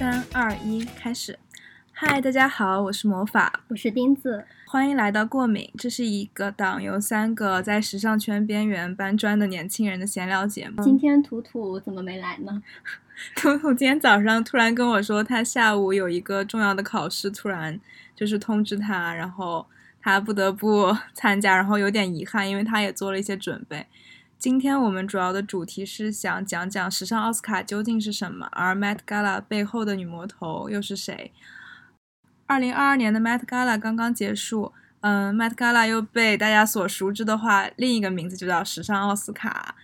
三二一，开始！嗨，大家好，我是魔法，我是钉子，欢迎来到过敏。这是一个档由三个在时尚圈边缘搬砖的年轻人的闲聊节目。今天图图怎么没来呢？图图今天早上突然跟我说，他下午有一个重要的考试，突然就是通知他，然后他不得不 参加，然后有点遗憾，因为他也做了一些准备。今天我们主要的主题是想讲讲时尚奥斯卡究竟是什么，而 Met Gala 背后的女魔头又是谁？二零二二年的 Met Gala 刚刚结束，嗯，Met Gala 又被大家所熟知的话，另一个名字就叫时尚奥斯卡。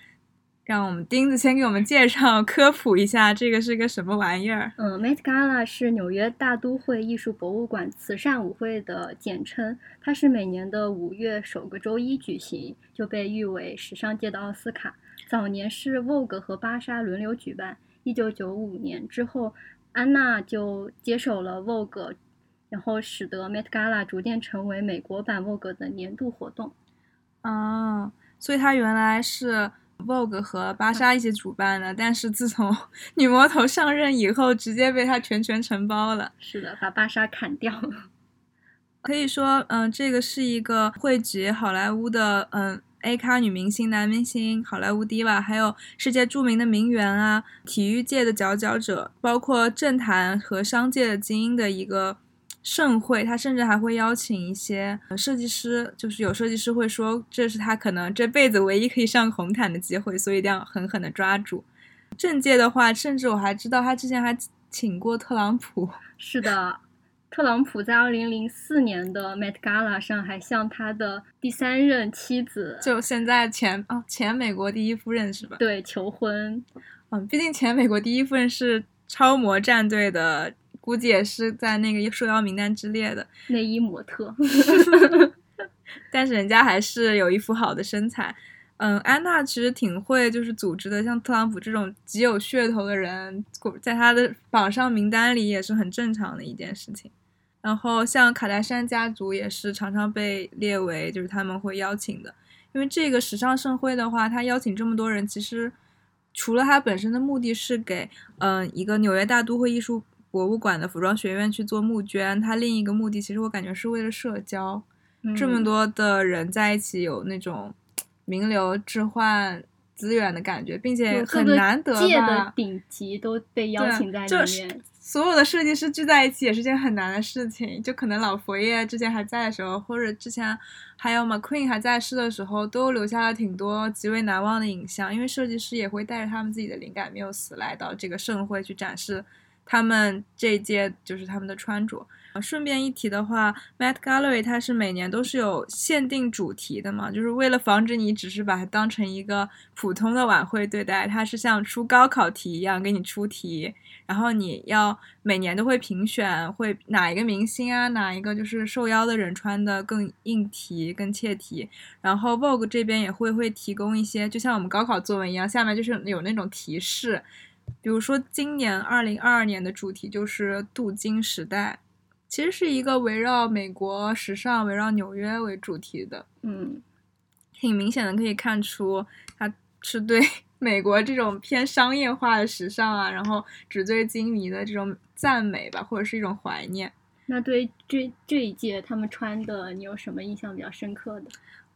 让我们钉子先给我们介绍科普一下，这个是个什么玩意儿？嗯，Met Gala 是纽约大都会艺术博物馆慈善舞会的简称，它是每年的五月首个周一举行，就被誉为时尚界的奥斯卡。早年是 Vogue 和芭莎轮流举办，一九九五年之后，安娜就接手了 Vogue，然后使得 Met Gala 逐渐成为美国版 Vogue 的年度活动。哦，所以它原来是。Vogue 和芭莎一起主办的，但是自从女魔头上任以后，直接被她全权承包了。是的，把芭莎砍掉了。可以说，嗯，这个是一个汇集好莱坞的，嗯，A 咖女明星、男明星、好莱坞 diva，还有世界著名的名媛啊，体育界的佼佼者，包括政坛和商界的精英的一个。盛会，他甚至还会邀请一些设计师，就是有设计师会说，这是他可能这辈子唯一可以上红毯的机会，所以一定要狠狠的抓住。政界的话，甚至我还知道他之前还请过特朗普。是的，特朗普在二零零四年的 Met Gala 上还向他的第三任妻子，就现在前哦前美国第一夫人是吧？对，求婚。嗯，毕竟前美国第一夫人是超模战队的。估计也是在那个受邀名单之列的内衣模特 但是人家还是有一副好的身材。嗯，安娜其实挺会就是组织的，像特朗普这种极有噱头的人，在他的榜上名单里也是很正常的一件事情。然后像卡戴珊家族也是常常被列为就是他们会邀请的，因为这个时尚盛会的话，他邀请这么多人，其实除了他本身的目的是给嗯一个纽约大都会艺术。博物馆的服装学院去做募捐，它另一个目的其实我感觉是为了社交，这么多的人在一起有那种名流置换资源的感觉，并且很难得界的顶级都被邀请在里面，所有的设计师聚在一起也是件很难的事情。就可能老佛爷之前还在的时候，或者之前还有 McQueen 还在世的时候，都留下了挺多极为难忘的影像，因为设计师也会带着他们自己的灵感没有死来到这个盛会去展示。他们这一届就是他们的穿着。顺便一提的话，Met Gallery 它是每年都是有限定主题的嘛，就是为了防止你只是把它当成一个普通的晚会对待，它是像出高考题一样给你出题，然后你要每年都会评选，会哪一个明星啊，哪一个就是受邀的人穿的更应题、更切题。然后 Vogue 这边也会会提供一些，就像我们高考作文一样，下面就是有那种提示。比如说，今年二零二二年的主题就是镀金时代，其实是一个围绕美国时尚、围绕纽约为主题的。嗯，挺明显的可以看出，它是对 美国这种偏商业化的时尚啊，然后纸醉金迷的这种赞美吧，或者是一种怀念。那对这这一届他们穿的，你有什么印象比较深刻的？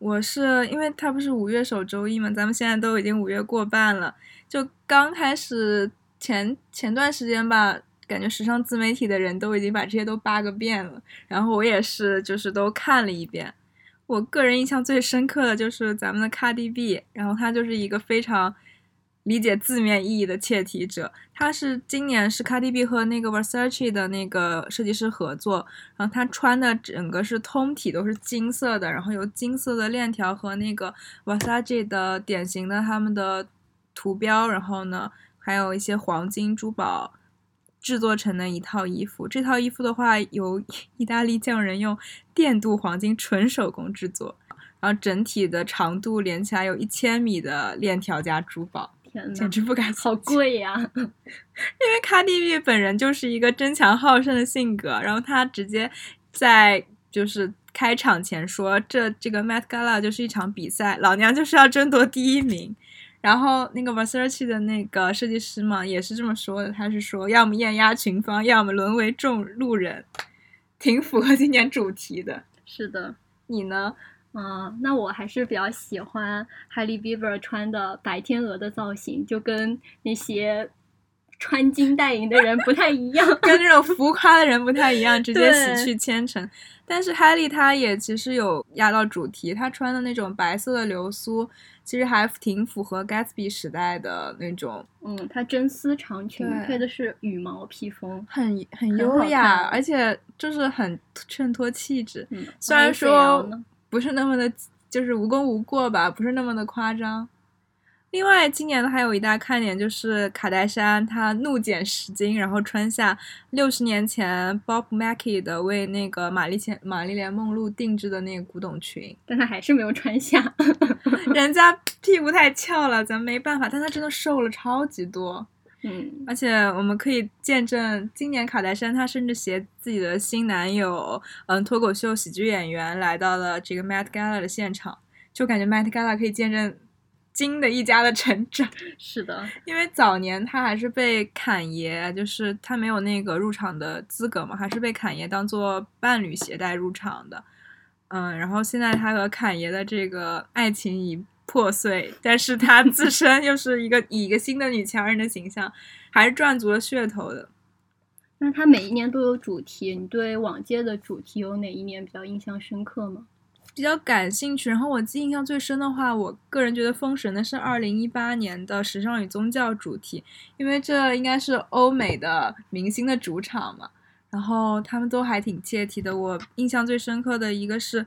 我是因为他不是五月首周一嘛，咱们现在都已经五月过半了，就刚开始前前段时间吧，感觉时尚自媒体的人都已经把这些都扒个遍了，然后我也是就是都看了一遍。我个人印象最深刻的就是咱们的卡 db 然后他就是一个非常。理解字面意义的切题者，他是今年是 Cardi B 和那个 Versace 的那个设计师合作，然后他穿的整个是通体都是金色的，然后有金色的链条和那个 Versace 的典型的他们的图标，然后呢还有一些黄金珠宝制作成的一套衣服。这套衣服的话，由意大利匠人用电镀黄金纯手工制作，然后整体的长度连起来有一千米的链条加珠宝。简直不敢，好贵呀！因为卡蒂比本人就是一个争强好胜的性格，然后他直接在就是开场前说，这这个 Met Gala 就是一场比赛，老娘就是要争夺第一名。然后那个 Versace 的那个设计师嘛，也是这么说的，他是说要么艳压群芳，要么沦为众路人，挺符合今年主题的。是的，你呢？嗯，那我还是比较喜欢 Hailey Bieber 穿的白天鹅的造型，就跟那些穿金戴银的人不太一样，跟那种浮夸的人不太一样，直接洗去千层。但是 Hailey 她也其实有压到主题，她穿的那种白色的流苏，其实还挺符合 Gatsby 时代的那种嗯，它真丝长裙配的是羽毛披风，很很很优雅，而且就是很衬托气质。嗯，虽然说呢不是那么的，就是无功无过吧，不是那么的夸张。另外，今年的还有一大看点就是卡戴珊她怒减十斤，然后穿下六十年前 Bob Mackie 的为那个玛丽前玛丽莲梦露定制的那个古董裙，但她还是没有穿下。人家屁股太翘了，咱没办法，但她真的瘦了超级多。嗯，而且我们可以见证，今年卡戴珊她甚至携自己的新男友，嗯，脱口秀喜剧演员来到了这个 Met Gala 的现场，就感觉 Met Gala 可以见证金的一家的成长。是的，因为早年他还是被侃爷，就是他没有那个入场的资格嘛，还是被侃爷当做伴侣携带入场的。嗯，然后现在他和侃爷的这个爱情已破碎，但是她自 身又是一个以一个新的女强人的形象，还是赚足了噱头的。那她每一年都有主题，你对往届的主题有哪一年比较印象深刻吗？比较感兴趣，然后我记印象最深的话，我个人觉得封神的是二零一八年的时尚与宗教主题，因为这应该是欧美的明星的主场嘛，然后他们都还挺切题的。我印象最深刻的一个是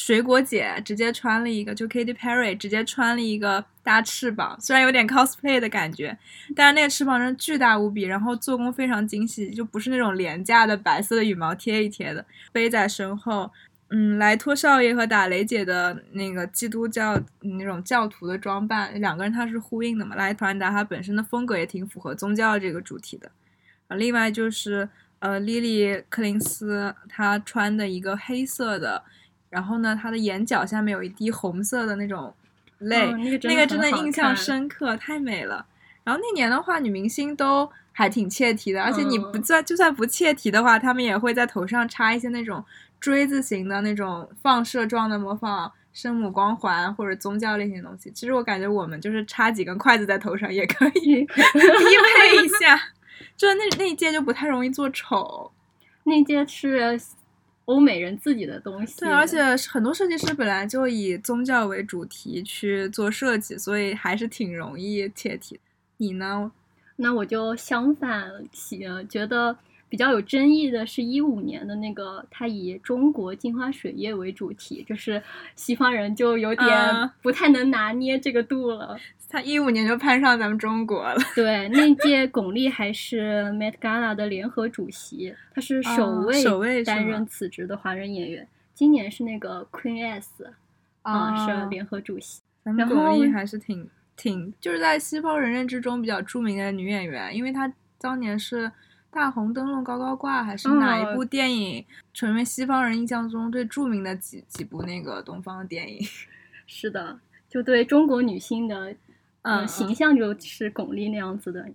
水果姐直接穿了一个，就 Katy Perry 直接穿了一个大翅膀，虽然有点 cosplay 的感觉，但是那个翅膀真的巨大无比，然后做工非常精细，就不是那种廉价的白色的羽毛贴一贴的，背在身后。嗯，莱托少爷和打雷姐的那个基督教那种教徒的装扮，两个人他是呼应的嘛。莱团达他本身的风格也挺符合宗教这个主题的。啊，另外就是呃，莉莉柯林斯她穿的一个黑色的，然后呢，她的眼角下面有一滴红色的那种泪，哦那个真那个真的印象深刻，太美了。然后那年的话，女明星都还挺切题的，而且你不嗯算就算不切题的话，她们也会在头上插一些那种锥子形的那种放射状的模仿圣母光环或者宗教类型的东西。其实我感觉我们就是插几根筷子在头上也可以 匹配一下，就是那那一届就不太容易做丑。那届是欧美人自己的东西，对，而且很多设计师本来就以宗教为主题去做设计，所以还是挺容易切题。你呢？那我就相反喜呃觉得比较有争议的是一五年的那个，它以中国镜花水月为主题，就是西方人就有点啊不太能拿捏这个度了。他一五年就攀上咱们中国了。对，那届巩俐还是 Met Gala 的联合主席，她是首啊位首位担任此职的华人演员。今年是那个 Queen S 啊、是联合主席。咱们巩俐还是挺挺，就是在西方人认知中比较著名的女演员，因为她当年是《大红灯笼高高挂》还是哪一嗯部电影，成为西方人印象中最著名的几几部那个东方电影。是的，就对中国女性的嗯呃形象就是巩俐那样子的。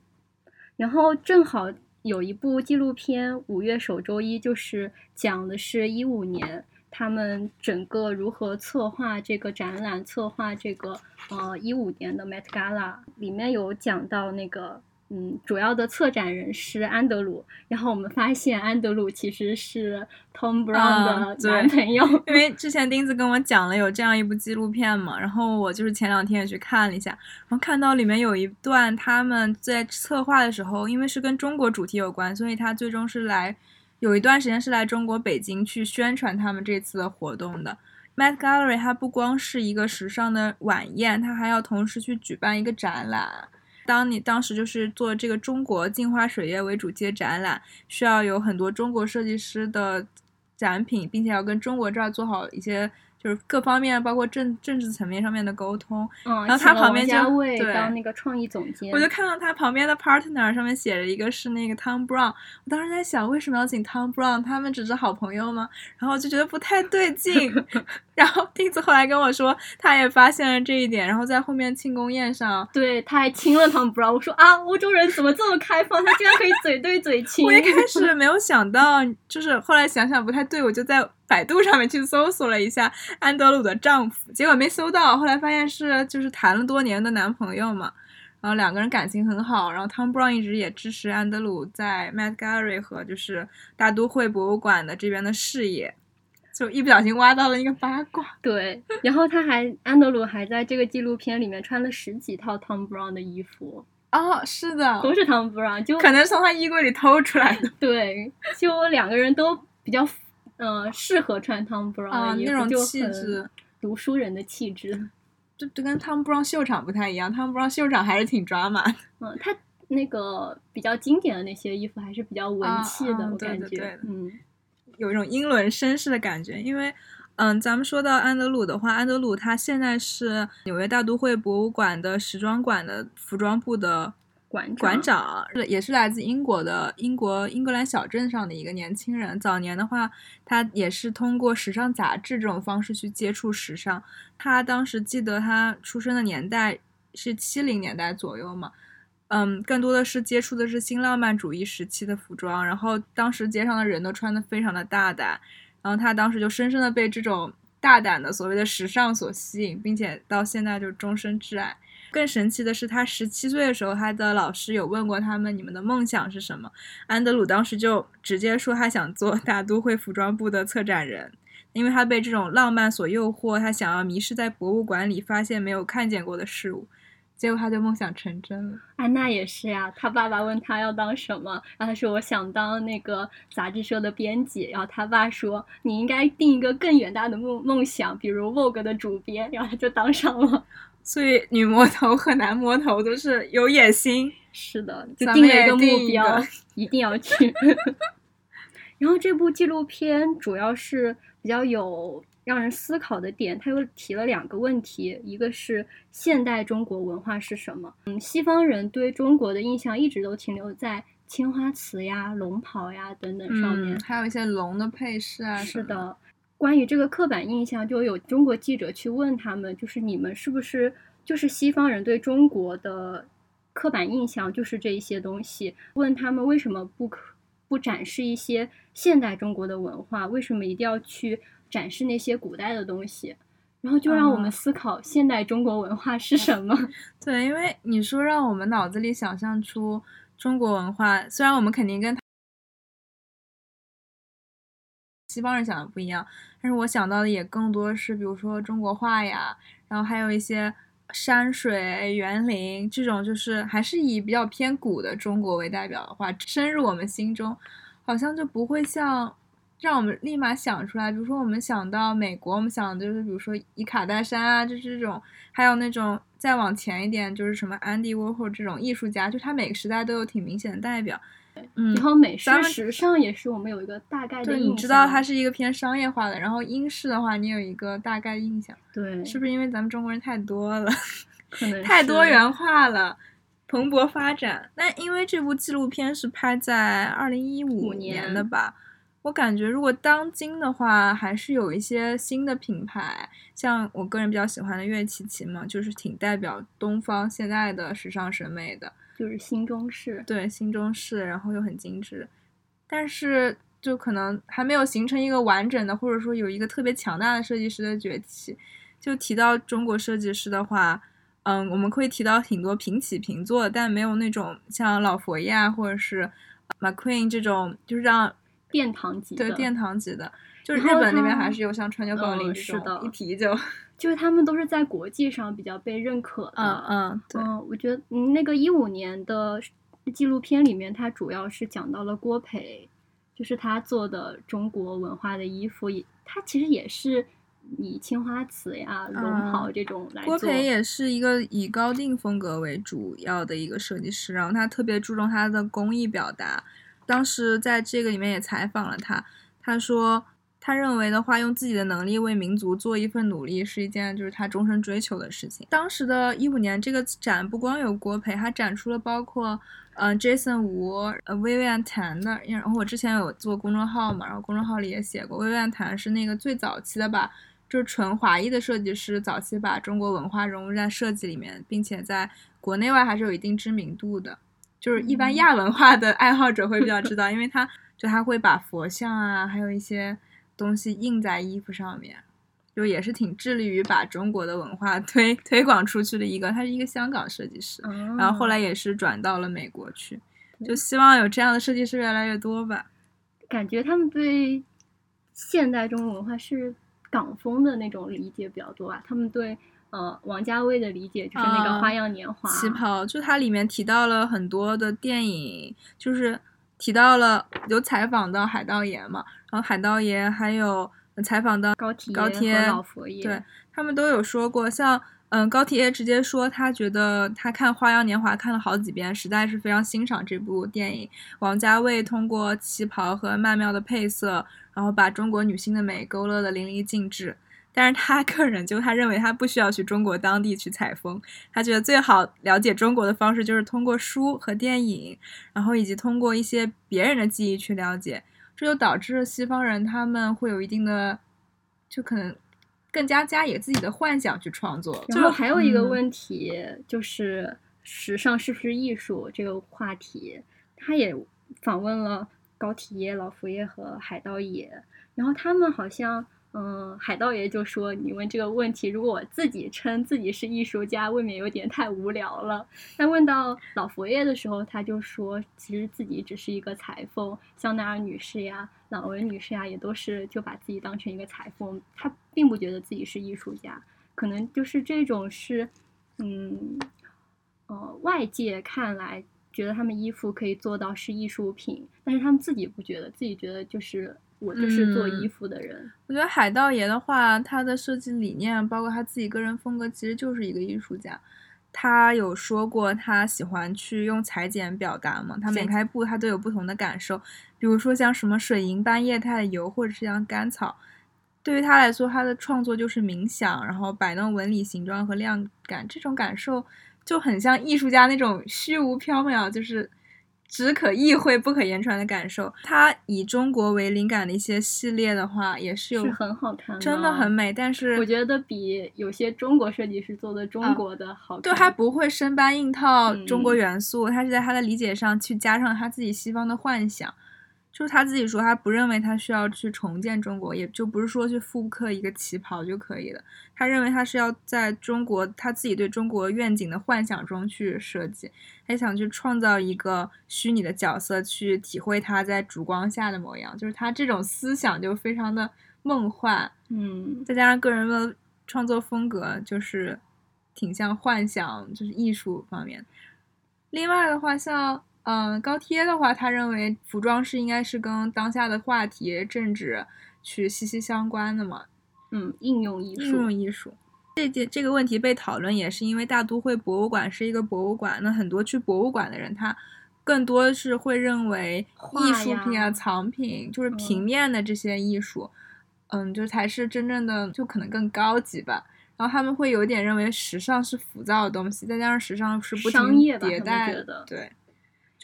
然后正好有一部纪录片，五月首周一就是讲的是一五年他们整个如何策划这个展览，策划这个呃一五年的 Met Gala，里面有讲到那个。嗯，主要的策展人是安德鲁，然后我们发现安德鲁其实是 Tom Brown 的男朋友。因为之前钉子跟我讲了有这样一部纪录片嘛，然后我就是前两天也去看了一下，然后看到里面有一段他们在策划的时候，因为是跟中国主题有关，所以他最终是来有一段时间是来中国北京去宣传他们这次的活动的。Met Gallery 它不光是一个时尚的晚宴，它还要同时去举办一个展览。当你当时就是做这个中国镜花水月为主题的展览，需要有很多中国设计师的展品，并且要跟中国这儿做好一些就是各方面，包括政政治层面上面的沟通。嗯，然后他旁边就对当那个创意总监，我就看到他旁边的 partner 上面写着一个是那个 Tom Brown，我当时在想为什么要请 Tom Brown？他们只是好朋友吗？然后就觉得不太对劲。然后钉子后来跟我说，他也发现了这一点，然后在后面庆功宴上，对，他还亲了 Tom Brown。我说啊，欧洲人怎么这么开放？他居然可以嘴对嘴亲。我一开始没有想到，就是后来想想不太对，我就在百度上面去搜索了一下安德鲁的丈夫，结果没搜到，后来发现是就是谈了多年的男朋友嘛。然后两个人感情很好，然后 Tom Brown 一直也支持安德鲁在 Met Gallery 和就是大都会博物馆的这边的事业，就一不小心挖到了一个八卦。对，然后他还安德鲁还在这个纪录片里面穿了十几套 Tom Brown 的衣服，哦，是的，都是 Tom Brown，就可能从他衣柜里偷出来的 对，就两个人都比较呃适合穿 Tom Brown 啊，的衣服，就那种气质。读书人的气质。就就跟 Tom Brown 秀场不太一样，Tom Brown 秀场还是挺抓马的。嗯，他那个比较经典的那些衣服还是比较文啊气的，啊我感觉，嗯，有一种英伦绅士的感觉。因为，嗯，咱们说到安德鲁的话，安德鲁他现在是纽约大都会博物馆的时装馆的服装部的馆馆长，也是来自英国的英国英格兰小镇上的一个年轻人。早年的话，他也是通过时尚杂志这种方式去接触时尚。他当时记得他出生的年代是七零年代左右嘛，嗯，更多的是接触的是新浪漫主义时期的服装。然后当时街上的人都穿的非常的大胆，然后他当时就深深的被这种大胆的所谓的时尚所吸引，并且到现在就终身挚爱。更神奇的是，他十七岁的时候，他的老师有问过他们：“你们的梦想是什么？”安德鲁当时就直接说他想做大都会服装部的策展人，因为他被这种浪漫所诱惑，他想要迷失在博物馆里，发现没有看见过的事物。结果他就梦想成真了。安娜也是呀，他爸爸问他要当什么，然后他说我想当那个杂志社的编辑，然后他爸说你应该定一个更远大的梦梦想，比如 Vogue 的主编，然后他就当上了。所以女魔头 和男魔头都是有野心。是的，就定了一个目标个，一定要去。然后这部纪录片主要是比较有让人思考的点，它又提了两个问题，一个是现代中国文化是什么？嗯，西方人对中国的印象一直都停留在青花瓷呀、龙袍呀等等上面嗯，，还有一些龙的配饰啊。是，的，关于这个刻板印象，就有中国记者去问他们，就是你们是不是就是西方人对中国的刻板印象就是这一些东西？问他们为什么不可不展示一些现代中国的文化？为什么一定要去展示那些古代的东西？然后就让我们啊思考现代中国文化是什么？对，因为你说让我们脑子里想象出中国文化，虽然我们肯定跟西方人想的不一样，但是我想到的也更多是，比如说中国画呀，然后还有一些山水、园林这种，就是还是以比较偏古的中国为代表的话，深入我们心中，好像就不会像让我们立马想出来。比如说我们想到美国，我们想的就是比如说以卡戴珊啊，就是这种，还有那种再往前一点，就是什么安迪沃霍这种艺术家，就他每个时代都有挺明显的代表。嗯然，后美式时尚也是我们有一个大概的对，印象。你知道它是一个偏商业化的，然后英式的话，你有一个大概印象，对，是不是因为咱们中国人太多了，可能 太多元化了，蓬勃发展？那因为这部纪录片是拍在二零一五五年的吧？我感觉如果当今的话，还是有一些新的品牌，像我个人比较喜欢的乐琪琪嘛，就是挺代表东方现在的时尚审美的。就是新中式。对，新中式，然后又很精致，但是就可能还没有形成一个完整的，或者说有一个特别强大的设计师的崛起。就提到中国设计师的话，嗯，我们会提到挺多平起平坐，但没有那种像老佛爷啊，或者是 McQueen 这种，就是让殿堂级的，对殿堂级的。就是日本那边还是有像川久保玲嗯这种、一提就，就是他们都是在国际上比较被认可的。嗯嗯，对，嗯，我觉得嗯那个一五年的纪录片里面，它主要是讲到了郭培，就是他做的中国文化的衣服，也他其实也是以青花瓷呀、龙袍嗯这种来郭。培也是一个以高定风格为主要的一个设计师，然后他特别注重他的工艺表达。当时在这个里面也采访了他，他说他认为的话，用自己的能力为民族做一份努力是一件就是他终身追求的事情。当时的一五年这个展不光有郭培，还展出了包括嗯 Jason 吴、呃薇薇安谭的。然后我之前有做公众号嘛，然后公众号里也写过，薇薇安谭是那个最早期的吧就是纯华裔的设计师，早期把中国文化融入在设计里面，并且在国内外还是有一定知名度的。就是一般亚文化的爱好者会比较知道，因为他就他会把佛像啊，还有一些。东西印在衣服上面，就也是挺致力于把中国的文化推 推广出去的一个。他是一个香港设计师，然后后来也是转到了美国去，就希望有这样的设计师越来越多吧。感觉他们对现代中国文化是港风的那种理解比较多啊。他们对呃王家卫的理解就是那个《花样年华》旗袍，就它里面提到了很多的电影，就是提到了有采访到海盗爷嘛。然后海盗爷还有采访到高铁高铁老佛爷，对他们都有说过，像嗯高铁爷直接说他觉得他看《花样年华》看了好几遍，实在是非常欣赏这部电影。王家卫通过旗袍和曼妙的配色，然后把中国女性的美勾勒的淋漓尽致。但是他个人就他认为他不需要去中国当地去采风，他觉得最好了解中国的方式就是通过书和电影，然后以及通过一些别人的记忆去了解。这就导致了西方人他们会有一定的，就可能更加加以自己的幻想去创作。然后还有一个问题就是时尚是不是艺术这个话题，他也访问了高体耶、老佛爷和海盗爷，然后他们好像。嗯，海盗爷就说：“你问这个问题，如果我自己称自己是艺术家，未免有点太无聊了。”但问到老佛爷的时候，他就说：“其实自己只是一个裁缝，香奈儿女士呀、朗文女士呀，也都是就把自己当成一个裁缝，他并不觉得自己是艺术家。可能就是这种是，嗯，呃，外界看来觉得他们衣服可以做到是艺术品，但是他们自己不觉得，自己觉得就是。”我就是做衣服的人。我觉得海盗爷的话，他的设计理念，包括他自己个人风格，其实就是一个艺术家。他有说过，他喜欢去用裁剪表达嘛。他每开布，他都有不同的感受。比如说像什么水银般液态的油，或者是像甘草，对于他来说，他的创作就是冥想，然后摆弄纹理、形状和量感，这种感受就很像艺术家那种虚无缥缈，就是。只可意会不可言传的感受。它以中国为灵感的一些系列的话，也是有很好看，真的很美。但是我觉得比有些中国设计师做的中国的好。对，他不会生搬硬套中国元素，他是在他的理解上去加上他自己西方的幻想。就是他自己说，他不认为他需要去重建中国，也就不是说去复刻一个旗袍就可以了。他认为他是要在中国他自己对中国愿景的幻想中去设计，他想去创造一个虚拟的角色，去体会他在烛光下的模样。就是他这种思想就非常的梦幻，嗯，再加上个人的创作风格，就是挺像幻想，就是艺术方面。另外的话，像。嗯，高贴的话，他认为服装是应该是跟当下的话题政治去息息相关的嘛。嗯，应用艺术，应用艺术。这件这个问题被讨论，也是因为大都会博物馆是一个博物馆，那很多去博物馆的人，他更多是会认为艺术品啊、藏品，就是平面的这些艺术，嗯，就才是真正的，就可能更高级吧。然后他们会有点认为时尚是浮躁的东西，再加上时尚是不停迭代的，对。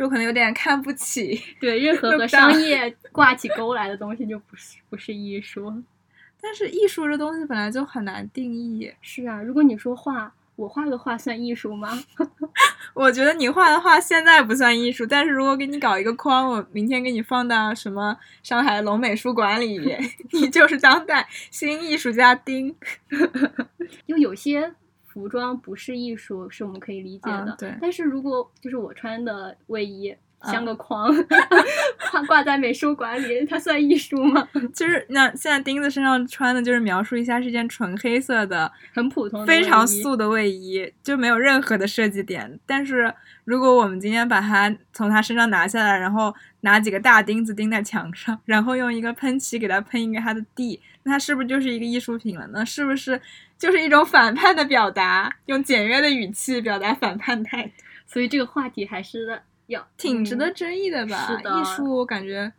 就可能有点看不起，对任何和商业挂起钩来的东西就不是不是艺术。但是艺术这东西本来就很难定义。是啊，如果你说画，我画的画算艺术吗？我觉得你画的画现在不算艺术，但是如果给你搞一个框，我明天给你放到什么上海龙美术馆里，你就是当代新艺术家丁。就有些。服装不是艺术，是我们可以理解的。对，但是如果就是我穿的卫衣像个框，挂挂在美术馆里，它算艺术吗？就是那现在钉子身上穿的，就是描述一下是件纯黑色的、很普通、非常素的卫衣，就没有任何的设计点。但是如果我们今天把它从他身上拿下来，然后拿几个大钉子钉在墙上，然后用一个喷漆给它喷一个它的地，那它是不是就是一个艺术品了呢？是不是？就是一种反叛的表达，用简约的语气表达反叛态度，所以这个话题还是要挺值得争议的吧？是的，艺术我感觉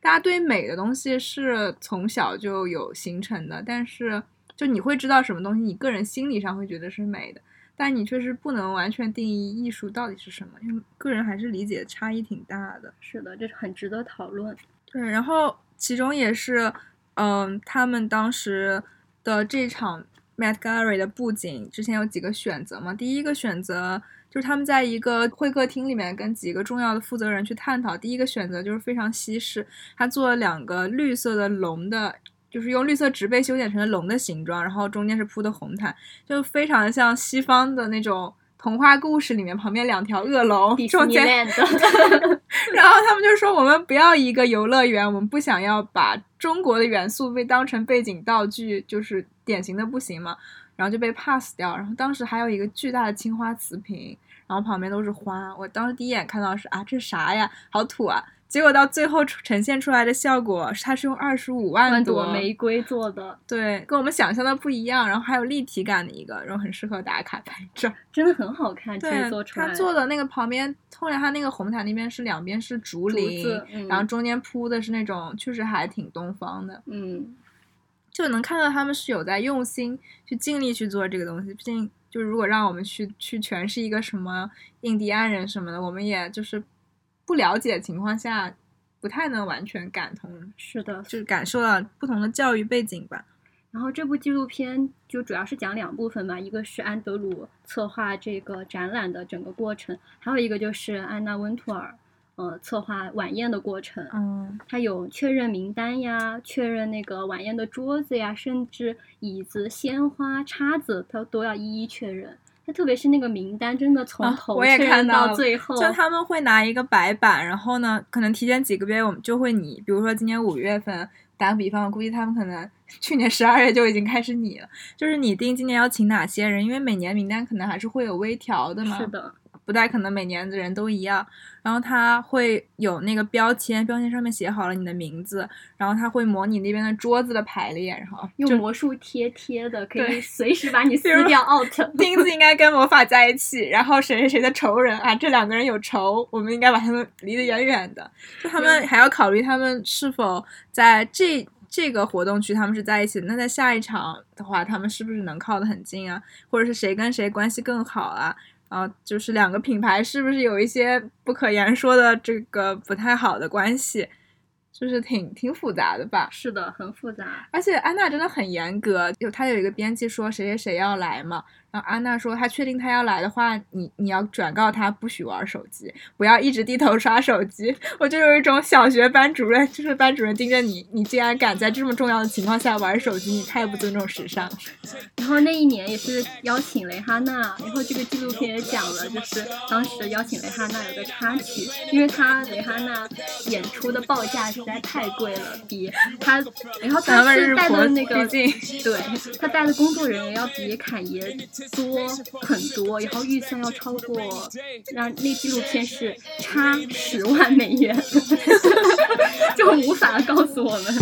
大家对美的东西是从小就有形成的，但是就你会知道什么东西，你个人心理上会觉得是美的，但你确实不能完全定义艺术到底是什么，因为个人还是理解差异挺大的。是的，这是很值得讨论。对，然后其中也是，嗯，他们当时的这场 Met Gallery 的布景之前有几个选择嘛，第一个选择。就是他们在一个会客厅里面跟几个重要的负责人去探讨。第一个选择就是非常西式，他做了两个绿色的龙的，就是用绿色植被修剪成了龙的形状，然后中间是铺的红毯，就非常的像西方的那种童话故事里面旁边两条恶龙中间。然后他们就说：“我们不要一个游乐园，我们不想要把中国的元素被当成背景道具，就是典型的不行嘛。”然后就被 pass 掉，然后当时还有一个巨大的青花瓷瓶，然后旁边都是花。我当时第一眼看到是啊，这啥呀，好土啊！结果到最后呈现出来的效果，它是用二十五万朵玫瑰做的，对，跟我们想象的不一样。然后还有立体感的一个，然后很适合打卡拍照，真的很好看。对，做出来。他做的那个旁边，后来他那个红毯那边是两边是竹林，然后中间铺的是那种，确实还挺东方的。嗯。就能看到他们是有在用心去尽力去做这个东西。毕竟，就是如果让我们去去诠释一个什么印第安人什么的，我们也就是不了解的情况下，不太能完全感同。是的，就是感受到不同的教育背景吧。然后这部纪录片就主要是讲两部分吧，一个是安德鲁策划这个展览的整个过程，还有一个就是安娜温图尔。呃，策划晚宴的过程，嗯，他有确认名单呀，确认那个晚宴的桌子呀，甚至椅子、鲜花、叉子，他都要一一确认。他特别是那个名单，真的从头我也看到最后。就他们会拿一个白板，然后呢，可能提前几个月，我们就会拟，比如说今年五月份，打个比方，我估计他们可能 去年十二月就已经开始拟了，就是拟定今年要请哪些人，因为每年名单可能还是会有微调的嘛。是的。不太可能每年的人都一样，然后他会有那个标签，标签上面写好了你的名字，然后他会模拟那边的桌子的排列，然后用魔术贴贴的，可以随时把你 撕掉 out。钉子应该跟魔法在一起，然后谁谁谁的仇人啊，这两个人有仇，我们应该把他们 离得远远的。就他们还要考虑他们是否在这这个活动区他们是在一起的，那在下一场的话，他们是不是能靠得很近啊？或者是谁跟谁关系更好啊？然后就是两个品牌是不是有一些不可言说的这个不太好的关系，就是挺挺复杂的吧？是的，很复杂。而且安娜真的很严格，有她有一个编辑说谁谁谁要来嘛。然后安娜说，她确定她要来的话，你你要转告她不许玩手机，不要一直低头刷手机。我就有一种小学班主任，就是班主任盯着你，你竟然敢在这么重要的情况下玩手机，你太不尊重时尚。然后那一年也是邀请蕾哈娜，然后这个纪录片也讲了，就是当时邀请蕾哈娜有个插曲，因为她蕾哈娜演出的报价实在太贵了，比她，然后她是带的那个，对，她带的工作人员要比侃爷。多很多，然后预算要超过，让那纪录片是差十万美元，就无法告诉我们。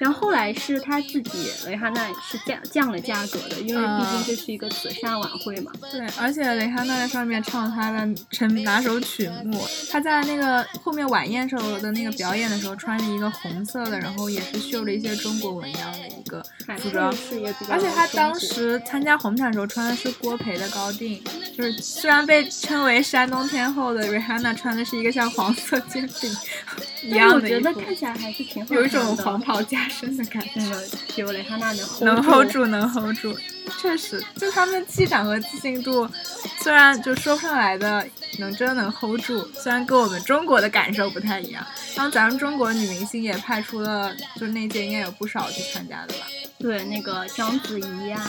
然后后来是他自己，蕾哈娜是降降了价格的，因为毕竟这是一个慈善晚会嘛。对，而且蕾哈娜在上面唱她的成拿手曲目，她在那个后面晚宴时候的那个表演的时候，穿着一个红色的，然后也是绣了一些中国纹样的一个服装，而且她当时参加红毯的时候穿的是郭培的高定，就是虽然被称为山东天后的蕾哈娜穿的是一个像黄色煎饼一样的我觉得看起来还是挺好有一种黄袍加。身的感觉有蕾哈娜能 hold 住，能 hold 住，确实，就他们气场和自信度，虽然就说不上来的，能真的能 hold 住。虽然跟我们中国的感受不太一样，然后咱们中国女明星也派出了，就那届应该有不少去参加的吧？对，那个章子怡呀，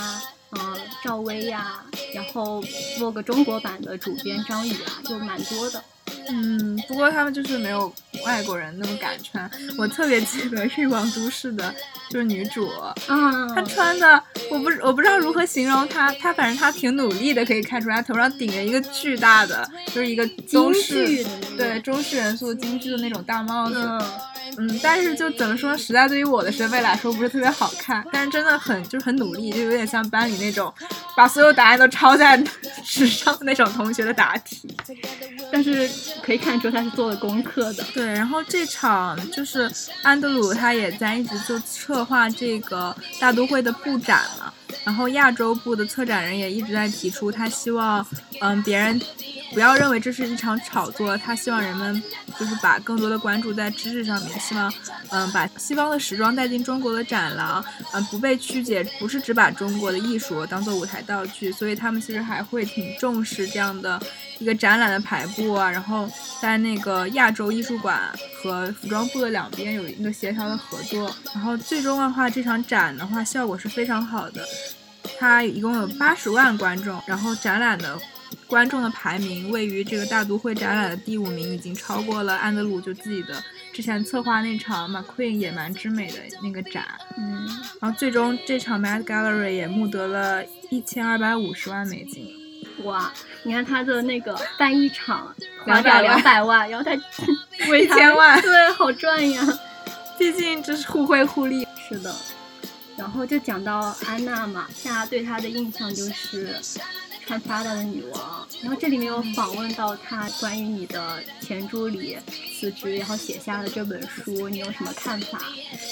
嗯，赵薇呀，然后做个中国版的主编张宇啊，就蛮多的。嗯，不过他们就是没有外国人那么敢穿。我特别记得《欲望都市》的，就是女主，嗯，她穿的，我不我不知道如何形容她，她反正她挺努力的，可以看出来头上顶着一个巨大的，就是一个中式，对中式元素精致的那种大帽子。嗯，但是就怎么说，实在对于我的审美来说不是特别好看，但是真的很就是很努力，就有点像班里那种把所有答案都抄在纸上的那种同学的答题。但是可以看出他是做了功课的。对，然后这场就是安德鲁他也在一直就策划这个大都会的布展嘛，然后亚洲部的策展人也一直在提出，他希望嗯别人。不要认为这是一场炒作，他希望人们就是把更多的关注在知识上面，希望嗯把西方的时装带进中国的展廊，嗯不被曲解，不是只把中国的艺术当做舞台道具，所以他们其实还会挺重视这样的一个展览的排布啊，然后在那个亚洲艺术馆和服装部的两边有一个协调的合作，然后最终的话这场展的话效果是非常好的，它一共有八十万观众，然后展览的。观众的排名位于这个大都会展览的第五名，已经超过了安德鲁就自己的之前策划那场 McQueen 野蛮之美的那个展。嗯，然后最终这场 Mad Gallery 也募得了一千二百五十万美金。哇，你看他的那个办一场两点两百万，然后他 一千万，对，好赚呀。毕竟这是互惠互利。是的。然后就讲到安娜嘛，大家对她的印象就是。穿 Prada 的女王，然后这里面有访问到她关于你的前助理辞职，然后写下了这本书，你有什么看法？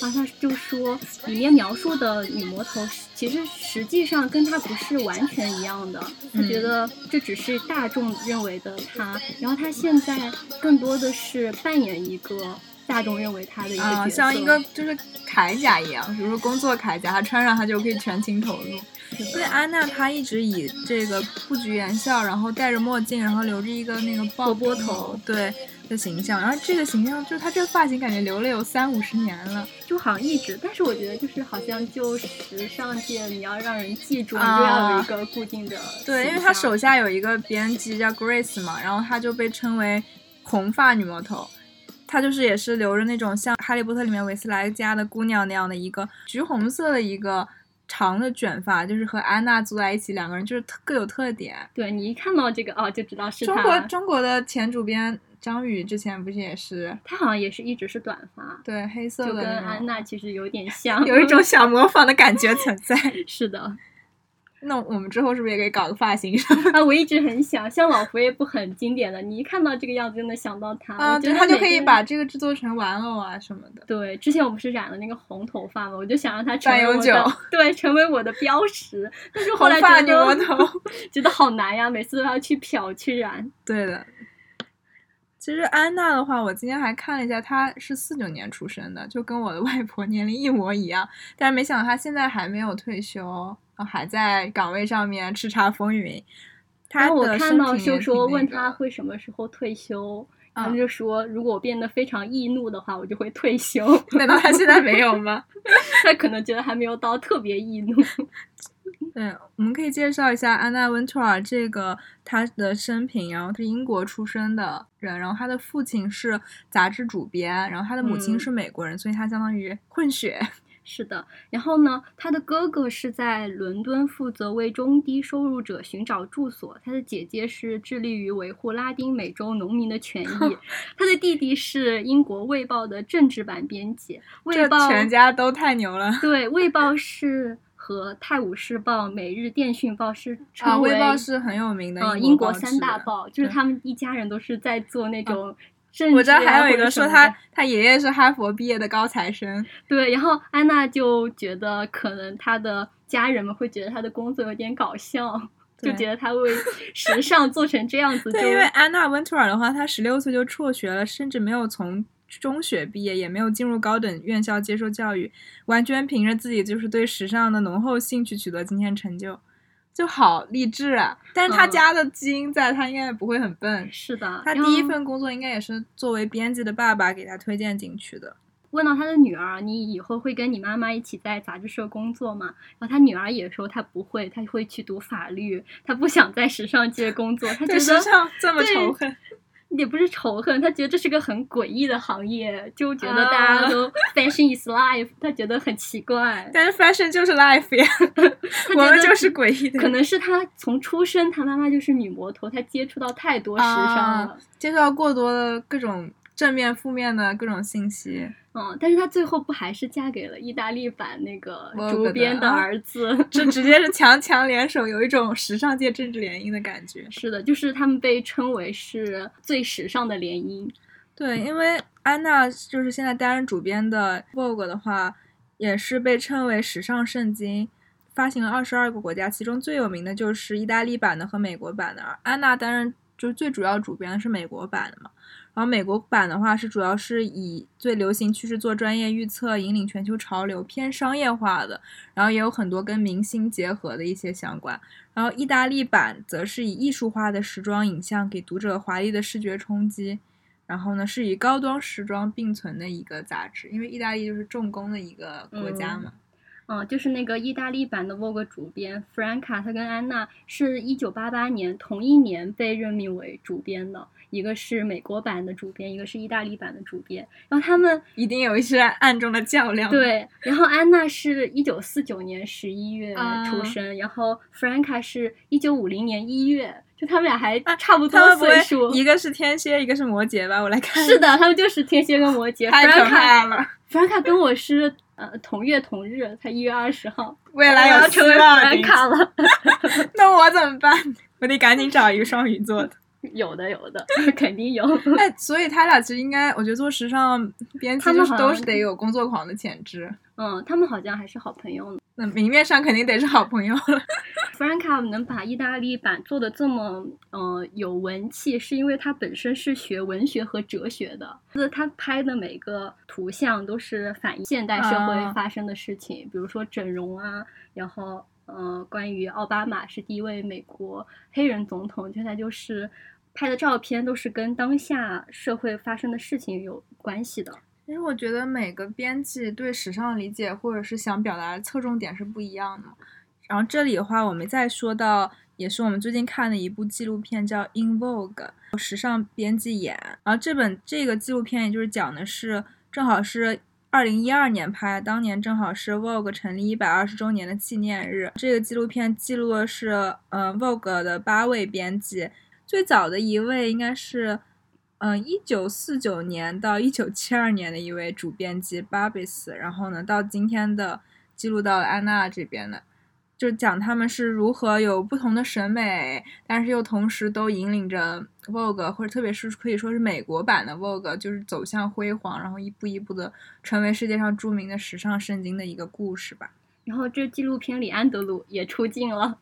然后她就说，里面描述的女魔头其实实际上跟她不是完全一样的，她觉得这只是大众认为的她，然后她现在更多的是扮演一个大众认为她的一个角色，像一个就是铠甲一样，比如说工作铠甲，她穿上她就可以全情投入。所以安娜她一直以这个不拘言笑，然后戴着墨镜，然后留着一个那个爆波头，对的形象。然后这个形象就是她这个发型，感觉留了有三五十年了，就好像一直。但是我觉得就是好像就时尚界，你要让人记住，你就要有一个固定的。对，因为她手下有一个编辑叫 Grace 嘛，然后她就被称为红发女魔头。她就是也是留着那种像《哈利波特》里面韦斯莱家的姑娘那样的一个橘红色的一个。长的卷发就是和安娜坐在一起，两个人就是特各有特点。对你一看到这个哦，就知道是中国中国的前主编张宇之前不是也是？他好像也是一直是短发，对黑色的，就跟安娜其实有点 像，有一种 想模仿的感觉存在。是的。那我们之后是不是也可以搞个发型？啊，我一直很想，像老佛爷不很经典的，你一看到这个样子就能想到他。啊，对，他就可以把这个制作成玩偶啊什么的。对，之前我不是染了那个红头发嘛，我就想让他成为我的，对，成为我的标识。但是后来觉得 觉得好难呀，每次都要去漂去染。对的。其实安娜的话，我今天还看了一下，她是四九年出生的，就跟我的外婆年龄一模一样。但是没想到她现在还没有退休。还在岗位上面叱咤风云。他我看到就说问他会什么时候退休，然后就说如果我变得非常易怒的话，我就会退休。难道他现在没有吗？他可能觉得还没有到特别易怒。对，我们可以介绍一下安娜温特尔这个她的生平，然后是英国出生的人，然后他的父亲是杂志主编，然后他的母亲是美国人，所以他相当于混血。是的，然后呢，他的哥哥是在伦敦负责为中低收入者寻找住所，他的姐姐是致力于维护拉丁美洲农民的权 益，他的弟弟是英国《卫报》的政治版编辑，《卫报》全家都太牛了。对，《卫报》是和《泰晤士报》《每日电讯报》是称为《卫报》是很有名的英国三大报，就是他们一家人都是在做那种。我知道还有一个说他他爷爷是哈佛毕业的高材生，对，然后安娜就觉得可能他的家人们会觉得他的工作有点搞笑，就觉得他为时尚做成这样子。对，因为安娜温图尔的话，她十六岁就辍学了，甚至没有从中学毕业，也没有进入高等院校接受教育，完全凭着自己就是对时尚的浓厚兴趣取得今天成就。就好励志啊！但是他家的基因在，他应该也不会很笨。是的，他第一份工作应该也是作为编辑的爸爸给他推荐进去的。问到他的女儿，你以后会跟你妈妈一起在杂志社工作吗？然后他女儿也说他不会，他会去读法律，他不想在时尚界工作，他觉得时尚这么仇恨。也不是仇恨，他觉得这是个很诡异的行业，就觉得大家都 fashion is life，他觉得很奇怪。但是 fashion 就是 life 呀，我们就是诡异的。可能是他从出生，他妈妈就是女魔头，他接触到太多时尚了，接触到过多的各种正面、负面的各种信息。嗯，但是她最后不还是嫁给了意大利版那个主编的儿子？这直接是强强联手，有一种时尚界政治联姻的感觉。是的，就是他们被称为是最时尚的联姻。对，因为安娜就是现在担任主编的 Vogue 的话，也是被称为时尚圣经，发行了二十二个国家，其中最有名的就是意大利版的和美国版的。而安娜担任就是最主要主编的是美国版的嘛，然后美国版的话是主要是以最流行趋势做专业预测，引领全球潮流，偏商业化的，然后也有很多跟明星结合的一些相关。然后意大利版则是以艺术化的时装影像给读者华丽的视觉冲击。然后呢，是以高端时装并存的一个杂志，因为意大利就是重工的一个国家嘛。嗯，就是那个意大利版的 Vogue 主编 Franca，她跟安娜是一九八八年同一年被任命为主编的，一个是美国版的主编，一个是意大利版的主编。然后他们一定有一些暗中的较量。，对，然后安娜是一九四九年十一月啊出生，然后 Franca 是一九五零年一月，就他们俩还差不多岁数。一个是天蝎，一个是摩羯吧？我来看。是的，他们就是天蝎跟摩羯。太可怕了！Franca 跟我是呃同月同日，才一月二十号。未来要成为希望顶 Franca 了。那我怎么办？我得赶紧找一个双鱼座的。有 的有的，肯定有。哎，所以他俩其实应该，我觉得做时尚编辑他们就是都是得有工作狂的潜质。嗯，他们好像还是好朋友呢。那明面上肯定得是好朋友了。Franca 能把意大利版做的这么呃有文气，是因为他本身是学文学和哲学的，就是他拍的每个图像都是反映现代社会啊发生的事情，比如说整容啊，然后呃关于奥巴马是第一位美国黑人总统，现在就是拍的照片都是跟当下社会发生的事情有关系的。其实我觉得每个编辑对时尚理解或者是想表达的侧重点是不一样的。然后这里的话，我们再说到，也是我们最近看的一部纪录片，叫《In Vogue》，时尚编辑眼。然后这本这个纪录片，也就是讲的是，正好是二零一二年拍，当年正好是 Vogue 成立一百二十周年的纪念日。这个纪录片记录的是，嗯，Vogue 的八位编辑，最早的一位应该是。嗯，一九四九年到一九七二年的一位主编辑 Babis，然后呢，到今天的记录到了安娜这边的，就讲他们是如何有不同的审美，但是又同时都引领着 Vogue，或者特别是可以说是美国版的 Vogue，就是走向辉煌，然后一步一步的成为世界上著名的时尚圣经的一个故事吧。然后这纪录片里安德鲁也出镜了，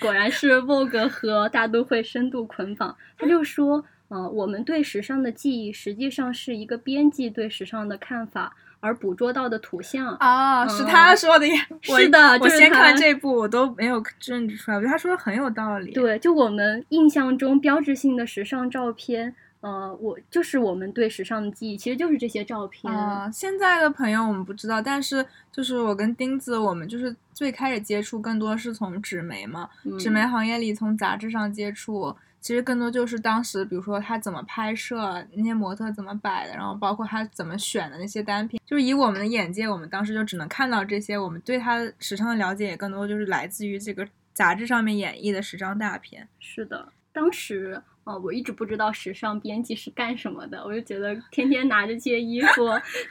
果然是 Vogue 和大都会深度捆绑。他就说，呃，我们对时尚的记忆实际上是一个编辑对时尚的看法，而捕捉到的图像。啊，是嗯他说的呀。我是的我就先看这部，我都没有证据出来，我觉得他说的很有道理。对，就我们印象中标志性的时尚照片，呃，我就是我们对时尚的记忆，其实就是这些照片。啊、现在的朋友我们不知道，但是就是我跟钉子，我们就是最开始接触更多是从纸媒嘛，纸媒嗯行业里从杂志上接触，其实更多就是当时比如说他怎么拍摄，那些模特怎么摆的，然后包括他怎么选的那些单品，就是以我们的眼界，我们当时就只能看到这些，我们对他时尚的了解也更多就是来自于这个杂志上面演绎的时尚大片。是的，当时呃，我一直不知道时尚编辑是干什么的，我就觉得天天拿着这些衣服，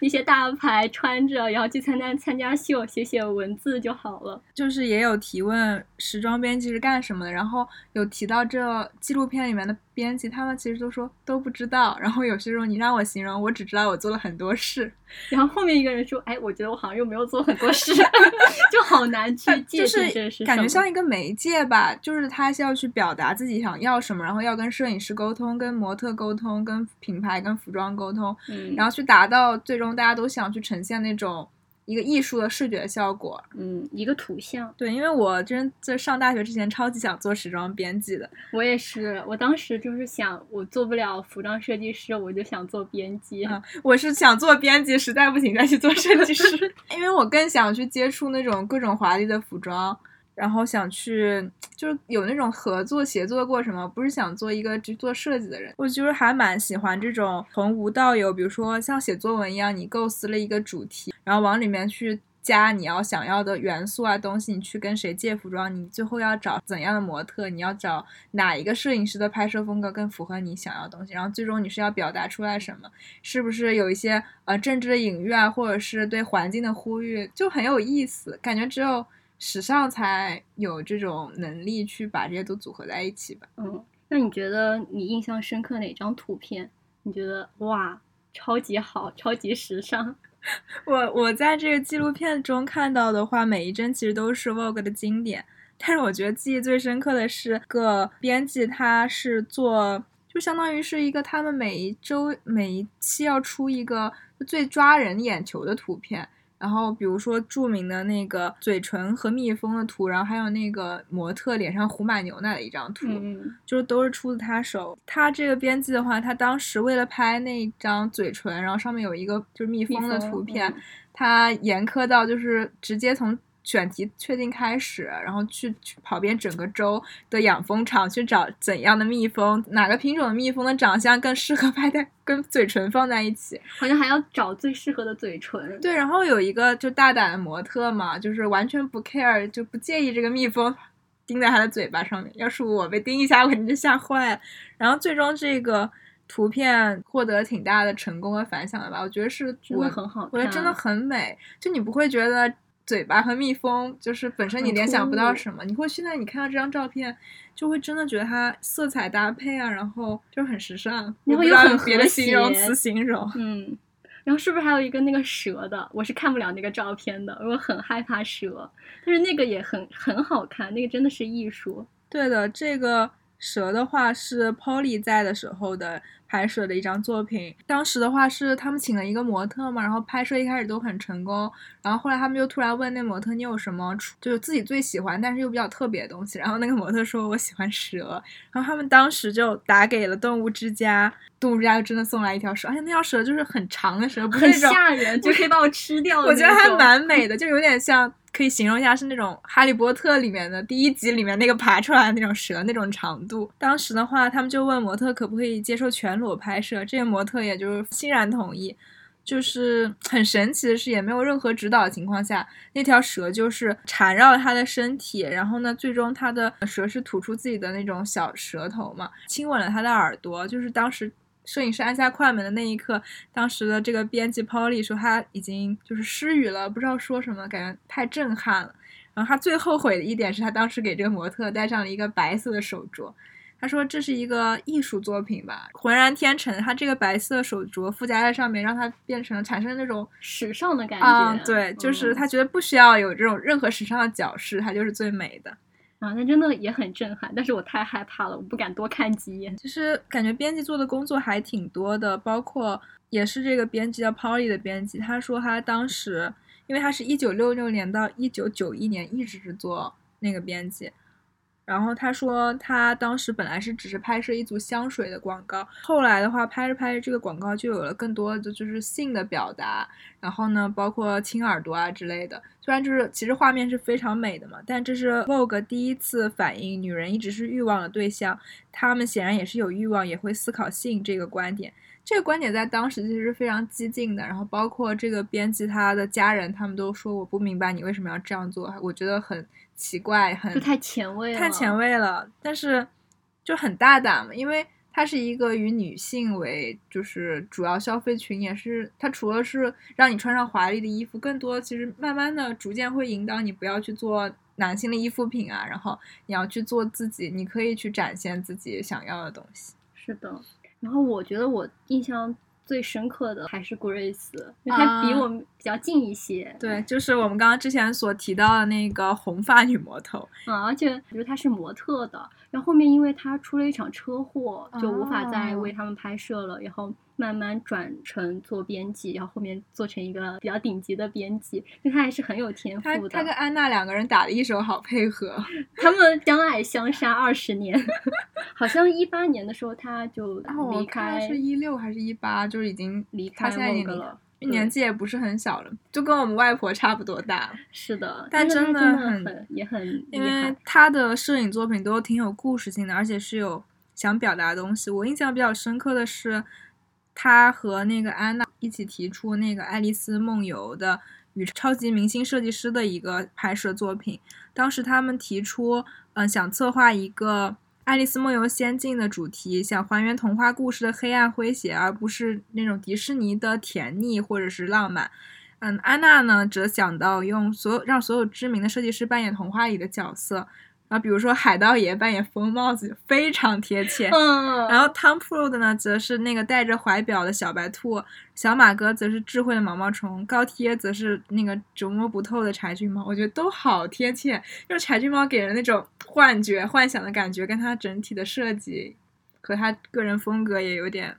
那些大牌穿着，然后去参加参加秀，写写文字就好了。就是也有提问时装编辑是干什么的，然后有提到这纪录片里面的编辑，他们其实都说都不知道。然后有些时候你让我形容，我只知道我做了很多事，然后后面一个人说：“哎，我觉得我好像又没有做很多事，就好难去界就定这是感觉像一个媒介吧，就是他是要去表达自己想要什么，然后要跟摄影师沟通、跟模特沟通、跟品牌、跟服装沟通，嗯，然后去达到最终大家都想去呈现那种一个艺术的视觉效果。嗯，一个图像，对，因为我真在上大学之前超级想做时装编辑的，我也是，我当时就是想，我做不了服装设计师，我就想做编辑。啊我是想做编辑，实在不行再去做设计师，因为我更想去接触那种各种华丽的服装，然后想去就是有那种合作协作过程嘛，不是想做一个只做设计的人。我就是还蛮喜欢这种从无到有，比如说像写作文一样，你构思了一个主题，然后往里面去。加你要想要的元素啊东西，你去跟谁借服装，你最后要找怎样的模特，你要找哪一个摄影师的拍摄风格更符合你想要的东西，然后最终你是要表达出来什么，是不是有一些呃政治的隐喻啊，或者是对环境的呼吁，就很有意思，感觉只有时尚才有这种能力去把这些都组合在一起吧。嗯，那你觉得你印象深刻哪张图片？你觉得哇，超级好，超级时尚？我我在这个纪录片中看到的话，每一帧其实都是 Vogue 的经典。但是我觉得记忆最深刻的是个编辑，他是做就相当于是一个他们每一周每一期要出一个最抓人眼球的图片。然后比如说著名的那个嘴唇和蜜蜂的图，然后还有那个模特脸上糊满牛奶的一张图，就是都是出自他手。他这个编辑的话，他当时为了拍那张嘴唇，然后上面有一个就是蜜蜂的图片，他严苛到就是直接从。选题确定开始，然后去去跑遍整个州的养蜂场去找怎样的蜜蜂，哪个品种的蜜蜂的长相更适合 拍在跟嘴唇放在一起，好像还要找最适合的嘴唇。对，然后有一个就大胆的模特嘛，就是完全不 care，就不介意这个蜜蜂叮在他的嘴巴上面。要是我被叮一下，我肯定就吓坏了。然后最终这个图片获得挺大的成功和反响的吧？我觉得是真的很好，我觉得真的很美，就你不会觉得。嘴巴和蜜蜂就是本身你联想不到什么，你会现在你看到这张照片，就会真的觉得它色彩搭配啊，然后就很时尚，然后又很别的形容词形容。嗯，然后是不是还有一个那个蛇的？我是看不了那个照片的，我很害怕蛇，但是那个也很很好看，那个真的是艺术。对的，这个蛇的话是 Polly 在的时候的。拍摄的一张作品，当时的话是他们请了一个模特嘛，然后拍摄一开始都很成功，然后后来他们就突然问那模特你有什么就是自己最喜欢但是又比较特别的东西，然后那个模特说我喜欢蛇，然后他们当时就打给了动物之家，动物之家就真的送来一条蛇，而且那条蛇就是很长的蛇，不是很吓人，就可以把我吃掉。我觉得还蛮美的，就有点像。可以形容一下，是那种《哈利波特》里面的第一集里面那个爬出来的那种蛇那种长度。当时的话，他们就问模特可不可以接受全裸拍摄，这个模特也就是欣然同意。就是很神奇的是，也没有任何指导的情况下，那条蛇就是缠绕他的身体，然后呢，最终他的蛇是吐出自己的那种小舌头嘛，亲吻了他的耳朵，就是当时。摄影师按下快门的那一刻，当时的这个编辑 Polly 说他已经就是失语了，不知道说什么，感觉太震撼了。然后他最后悔的一点是他当时给这个模特戴上了一个白色的手镯，他说这是一个艺术作品吧，浑然天成。他这个白色手镯附加在上面，让它变成产生那种时尚的感觉。对，就是他觉得不需要有这种任何时尚的角饰，它就是最美的。啊，那真的也很震撼，但是我太害怕了，我不敢多看几眼。其实感觉编辑做的工作还挺多的，包括也是这个编辑叫 Polly 的编辑，他说他当时，因为他是一九六六年到一九九一年一直是做那个编辑。然后他说，他当时本来是只是拍摄一组香水的广告，后来的话拍着拍着，这个广告就有了更多的就是性的表达，然后呢，包括亲耳朵啊之类的。虽然就是其实画面是非常美的嘛，但这是 Vogue 第一次反映女人一直是欲望的对象，她们显然也是有欲望，也会思考性这个观点。这个观点在当时其实是非常激进的。然后包括这个编辑他的家人，他们都说我不明白你为什么要这样做，我觉得很。奇怪，很太前卫了，太前卫了。但是就很大胆嘛，因为它是一个以女性为就是主要消费群，也是它除了是让你穿上华丽的衣服，更多其实慢慢的逐渐会引导你不要去做男性的衣服品啊，然后你要去做自己，你可以去展现自己想要的东西。是的，然后我觉得我印象。最深刻的还是 Grace，因为她比我们比较近一些。对，就是我们刚刚之前所提到的那个红发女魔头。嗯，而且我觉得她是模特的，然后后面因为他出了一场车祸，就无法再为他们拍摄了，然后。慢慢转成做编辑，然后后面做成一个比较顶级的编辑，就他还是很有天赋的。他他跟安娜两个人打了一手好配合，他们相爱相杀二十年，好像一八年的时候他就离开，是一六还是一八，就是已经离开那个了，年纪也不是很小了，就跟我们外婆差不多大。是的，但真的很也很，因为他的摄影作品都挺有故事性的，而且是有想表达的东西。我印象比较深刻的是。他和那个安娜一起提出那个《爱丽丝梦游》的与超级明星设计师的一个拍摄作品。当时他们提出，嗯，想策划一个《爱丽丝梦游仙境》的主题，想还原童话故事的黑暗诙谐，而不是那种迪士尼的甜腻或者是浪漫。嗯，安娜呢，则想到用所有让所有知名的设计师扮演童话里的角色。然后比如说海盗爷扮演疯帽子，非常贴切。嗯，然后 Tom Ford 呢，则是那个戴着怀表的小白兔；小马哥则是智慧的毛毛虫；高贴则是那个琢磨不透的柴郡猫。我觉得都好贴切，用柴郡猫给人那种幻觉、幻想的感觉，跟它整体的设计和他个人风格也有点，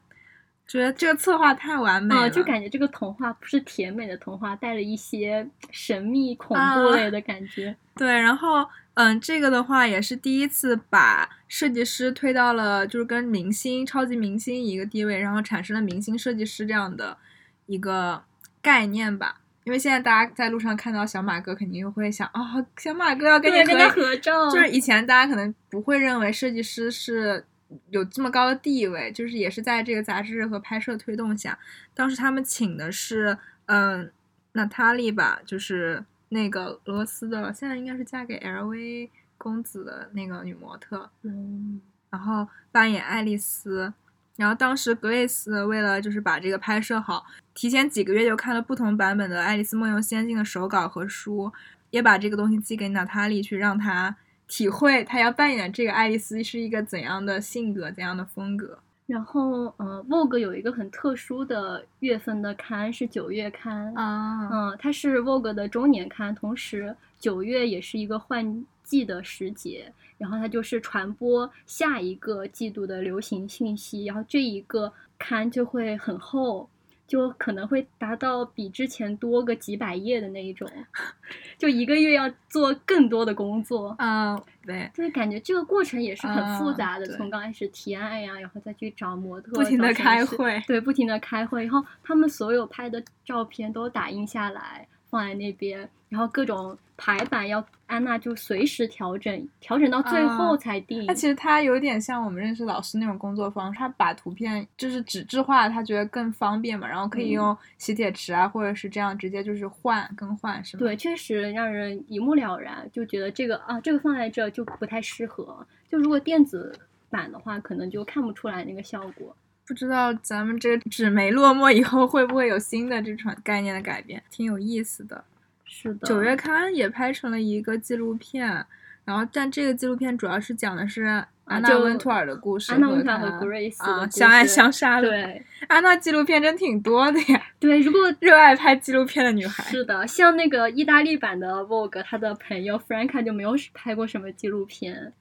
觉得这个策划太完美了。就感觉这个童话不是甜美的童话，带了一些神秘恐怖类的感觉。对，然后。嗯，这个的话也是第一次把设计师推到了就是跟明星、超级明星一个地位，然后产生了明星设计师这样的一个概念吧。因为现在大家在路上看到小马哥，肯定又会想，哦，小马哥要跟你合照。就是以前大家可能不会认为设计师是有这么高的地位，就是也是在这个杂志和拍摄推动下，当时他们请的是嗯，娜塔莉吧，就是。那个俄罗斯的，现在应该是嫁给 LV 公子的那个女模特，嗯，然后扮演爱丽丝，然后当时格蕾丝为了就是把这个拍摄好，提前几个月就看了不同版本的《爱丽丝梦游仙境》的手稿和书，也把这个东西寄给娜塔莉去让她体会她要扮演这个爱丽丝是一个怎样的性格、怎样的风格。然后，呃，Vogue 有一个很特殊的月份的刊是九月刊啊，嗯，它是 Vogue 的周年刊，同时九月也是一个换季的时节，然后它就是传播下一个季度的流行信息，然后这一个刊就会很厚。就可能会达到比之前多个几百页的那一种，就一个月要做更多的工作嗯，对，就是感觉这个过程也是很复杂的，从刚开始提案呀，然后再去找模特，不停的开会，对，不停的开会，然后他们所有拍的照片都打印下来放在那边。然后各种排版要安娜就随时调整，调整到最后才定。那其实它有点像我们认识老师那种工作方式，他把图片就是纸质化，他觉得更方便嘛，然后可以用吸铁池啊，或者是这样直接就是换更换，是吗？对，确实让人一目了然，就觉得这个啊，这个放在这就不太适合。就如果电子版的话，可能就看不出来那个效果。不知道咱们这个纸媒落寞以后会不会有新的这种概念的改变，挺有意思的。是的，九月刊也拍成了一个纪录片，然后但这个纪录片主要是讲的是安娜温图尔的故事，安娜温图尔和 Grace 啊相爱相杀的。对，安娜纪录片真挺多的呀。对，如果热爱拍纪录片的女孩。是的，像那个意大利版的 Vogue，他的朋友 Franca 就没有拍过什么纪录片。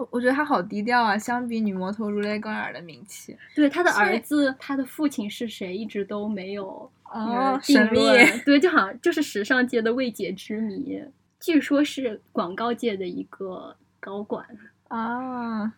我我觉得他好低调啊，相比女魔头如雷贯耳的名气。对，他的儿子，他的父亲是谁，一直都没有。哦，神秘，对，就好像就是时尚界的未解之谜。据说是广告界的一个高管啊。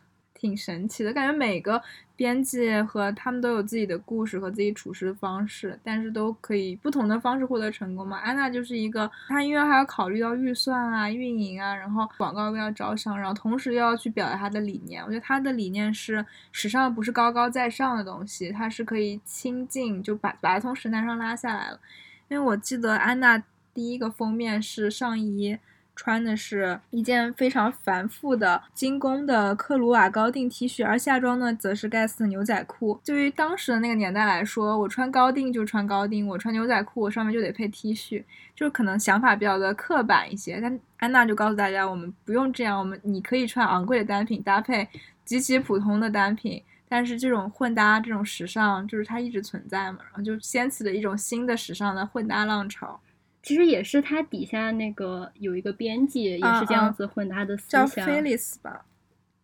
挺神奇的，感觉每个编辑和他们都有自己的故事和自己处事的方式，但是都可以不同的方式获得成功嘛。安娜就是一个，她因为还要考虑到预算啊、运营啊，然后广告又要招商，然后同时又要去表达她的理念。我觉得她的理念是时尚不是高高在上的东西，它是可以亲近，就把把它从神坛上拉下来了。因为我记得安娜第一个封面是上衣。穿的是一件非常繁复的精工的克鲁瓦高定 T 恤，而下装呢则是盖斯的牛仔裤。对于当时的那个年代来说，我穿高定就穿高定，我穿牛仔裤我上面就得配 T 恤，就可能想法比较的刻板一些。但安娜就告诉大家，我们不用这样，我们你可以穿昂贵的单品搭配极其普通的单品，但是这种混搭这种时尚就是它一直存在嘛，然后就掀起了一种新的时尚的混搭浪潮。其实也是他底下那个有一个编辑也是这样子混搭的思想，叫 Phyllis 吧。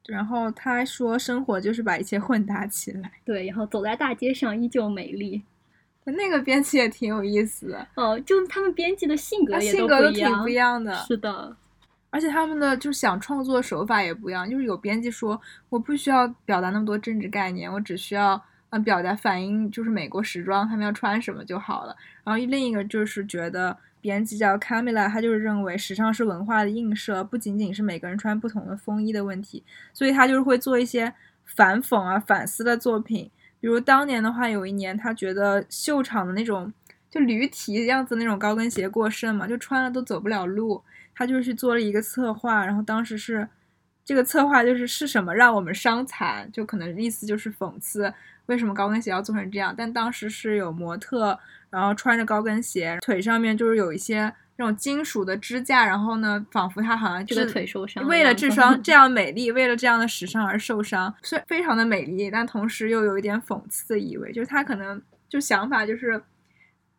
然后他说生活就是把一切混搭起来。对，然后走在大街上依旧美丽。那个编辑也挺有意思的。哦，就他们编辑的性格性格都挺不一样的。是的，而且他们的就想创作手法也不一样。就是有编辑说，我不需要表达那么多政治概念，我只需要嗯表达反映就是美国时装他们要穿什么就好了。然后另一个就是觉得。编辑叫 Camila，他就是认为时尚是文化的映射，不仅仅是每个人穿不同的风衣的问题，所以他就是会做一些反讽啊、反思的作品。比如当年的话，有一年他觉得秀场的那种就驴蹄样子那种高跟鞋过剩嘛，就穿了都走不了路。他就去做了一个策划，然后当时是这个策划就是是什么让我们伤残，就可能意思就是讽刺为什么高跟鞋要做成这样。但当时是有模特，然后穿着高跟鞋，腿上面就是有一些那种金属的支架，然后呢，仿佛他好像就是腿受伤，为了这双 这样美丽，为了这样的时尚而受伤，虽非常的美丽，但同时又有一点讽刺的意味，就是他可能就想法就是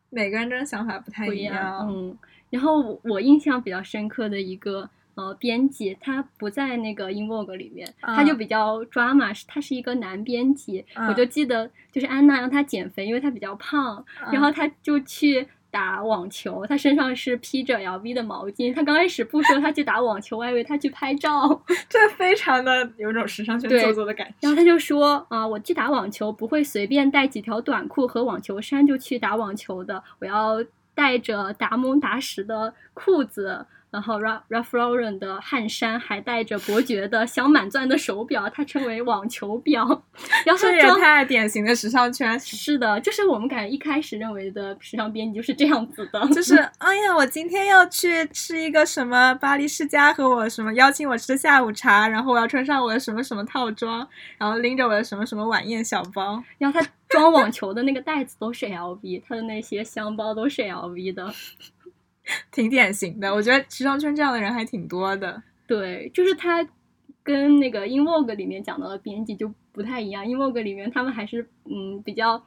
每个人真的想法不太一样，嗯。然后我印象比较深刻的一个呃编辑，他不在那个《In Vogue》里面，他就比较抓马，是他是一个男编辑。我就记得就是安娜让他减肥，因为他比较胖，然后他就去打网球，他身上是披着 LV 的毛巾。他刚开始不说他去打网球，我还以为他去拍照，这非常的有种时尚圈做作的感觉。然后他就说啊，我去打网球不会随便带几条短裤和网球衫就去打网球的，我要。带着达蒙达什的裤子，然后 Ralph Lauren 的汗衫，还带着伯爵的镶满钻的手表，它称为网球表。这也太典型的时尚圈。是的，就是我们感觉一开始认为的时尚编辑就是这样子的，就是 哎呀，我今天要去吃一个什么巴黎世家和我什么邀请我吃的下午茶，然后我要穿上我的什么什么套装，然后拎着我的什么什么晚宴小包，然后他。装网球的那个袋子都是 LV，他的那些箱包都是 LV 的，挺典型的。我觉得时尚圈这样的人还挺多的。对，就是他跟那个《In Vogue》里面讲到的编辑就不太一样，《In Vogue》里面他们还是嗯比较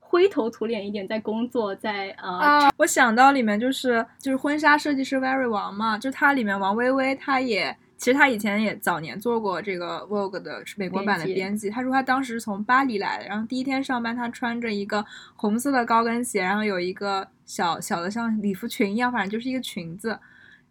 灰头土脸一点，在工作，在呃。我想到里面就是就是婚纱设计师 Very 王嘛，就他里面王薇薇，她也。其实他以前也早年做过这个 Vogue 的美国版的编辑。他说他当时是从巴黎来的，然后第一天上班，他穿着一个红色的高跟鞋，然后有一个小小的像礼服裙一样，反正就是一个裙子。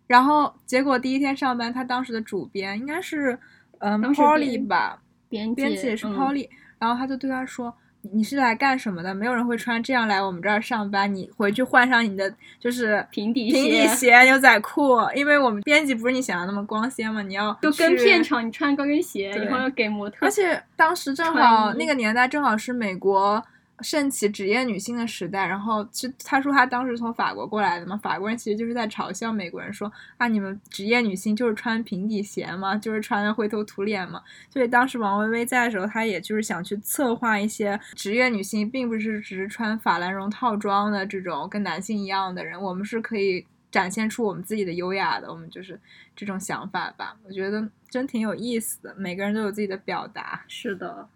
然后结果第一天上班，他当时的主编应该是嗯 Polly 吧，编编辑也是 Polly，然后他就对他说。你是来干什么的？没有人会穿这样来我们这儿上班。你回去换上你的就是平底平底鞋、牛仔裤，因为我们编辑不是你想象那么光鲜嘛。你要就跟片场，你穿高跟鞋，然后要给模特。而且当时正好那个年代正好是美国。盛起职业女性的时代，然后其实他说他当时从法国过来的嘛，法国人其实就是在嘲笑美国人说啊，你们职业女性就是穿平底鞋嘛，就是穿的灰头土脸嘛。所以当时王薇薇在的时候，她也就是想去策划一些职业女性，并不是只是穿法兰绒套装的这种跟男性一样的人，我们是可以展现出我们自己的优雅的，我们就是这种想法吧。我觉得真挺有意思的，每个人都有自己的表达。是的。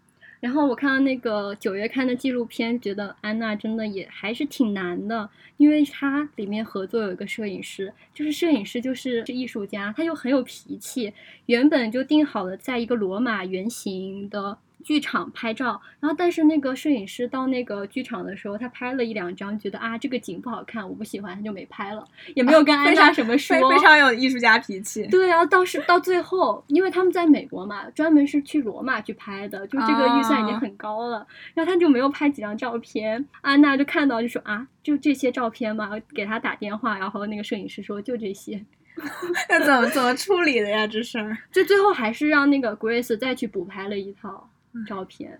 然后我看到那个九月刊的纪录片，觉得安娜真的也还是挺难的，因为她里面合作有一个摄影师，就是摄影师就是是艺术家，他又很有脾气，原本就定好了在一个罗马圆形的。剧场拍照，然后但是那个摄影师到那个剧场的时候，他拍了一两张，觉得啊这个景不好看，我不喜欢，他就没拍了，也没有跟安娜什么说，非常有艺术家脾气。对，然后到是到最后，因为他们在美国嘛，专门是去罗马去拍的，就这个预算已经很高了，然后他就没有拍几张照片，安娜就看到就说啊就这些照片嘛，给他打电话，然后那个摄影师说就这些，那怎么怎么处理的呀这事儿？就最后还是让那个 Grace 再去补拍了一套。照片，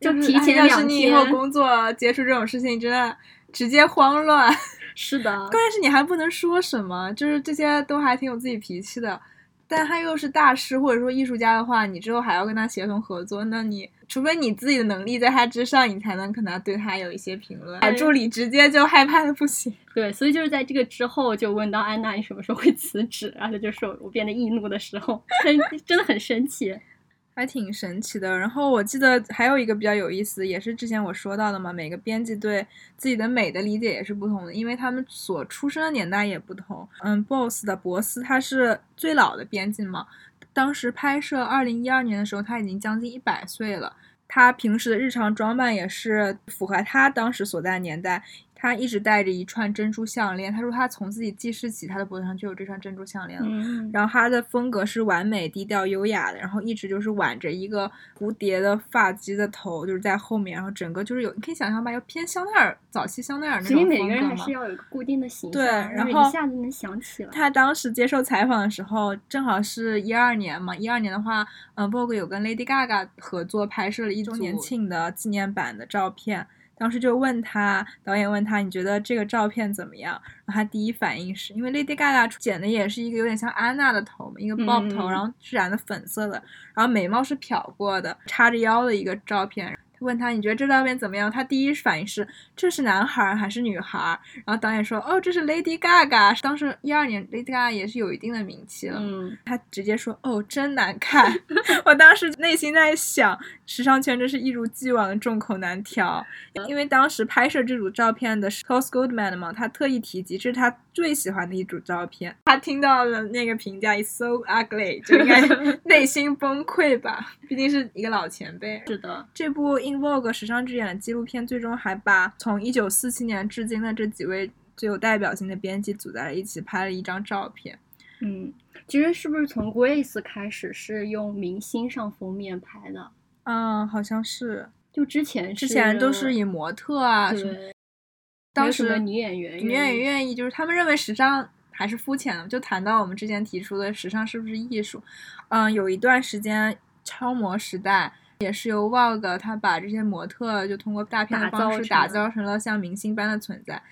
就提前两天。要是你以后工作接触这种事情，真的直接慌乱。是的，关键是你还不能说什么，就是这些都还挺有自己脾气的。但他又是大师或者说艺术家的话，你之后还要跟他协同合作，那你除非你自己的能力在他之上，你才能可能对他有一些评论。助理直接就害怕的不行。对，所以就是在这个之后，就问到安娜你什么时候会辞职，然后就说我变得易怒的时候，真的很生气。还挺神奇的。然后我记得还有一个比较有意思，也是之前我说到的嘛，每个编辑对自己的美的理解也是不同的，因为他们所出生的年代也不同。嗯，BOSS 的博斯他是最老的编辑嘛，当时拍摄二零一二年的时候，他已经将近一百岁了。他平时的日常装扮也是符合他当时所在的年代。他一直戴着一串珍珠项链。他说他从自己记事起，他的脖子上就有这串珍珠项链了。然后他的风格是完美、低调、优雅的。然后一直就是挽着一个蝴蝶的发髻的头，就是在后面。然后整个就是有，你可以想象吧，要偏香奈儿早期香奈儿那种风格嘛。所以每个人还是要有一个固定的形象，对，然后一下子能想起来。他当时接受采访的时候，正好是一二年嘛。一二年的话，嗯，Vogue 有跟 Lady Gaga 合作拍摄了一周年庆的纪念版的照片。当时就问他，导演问他，你觉得这个照片怎么样？然后他第一反应是因为 Lady Gaga 剪的也是一个有点像安娜的头嘛，一个 bob 头，嗯然后是染的粉色的，然后眉毛是漂过的，叉着腰的一个照片。问他你觉得这照片怎么样？他第一反应是这是男孩儿还是女孩儿？然后导演说哦这是 Lady Gaga，当时一二年 Lady Gaga 也是有一定的名气了。嗯，他直接说哦真难看，我当时内心在想，时尚圈真是一如既往的众口难调。因为当时拍摄这组照片的是 cos Goldman 嘛，他特意提及这是他最喜欢的一组照片。他听到了那个评价 "It's so ugly"，就应该 内心崩溃吧，毕竟是一个老前辈。是的，这部《In Vogue》时尚之眼的纪录片，最终还把从1947年至今的这几位最有代表性的编辑组在了一起，拍了一张照片。嗯，其实是不是从 Grace 开始是用明星上封面拍的？嗯，好像是，就之前之前都是以模特啊什么。当时女演员，女演员愿意，就是他们认为时尚还是肤浅的。就谈到我们之前提出的时尚是不是艺术，嗯，有一段时间超模时代也是由 Vogue 他把这些模特就通过大片的方式打造成了像明星般的存在。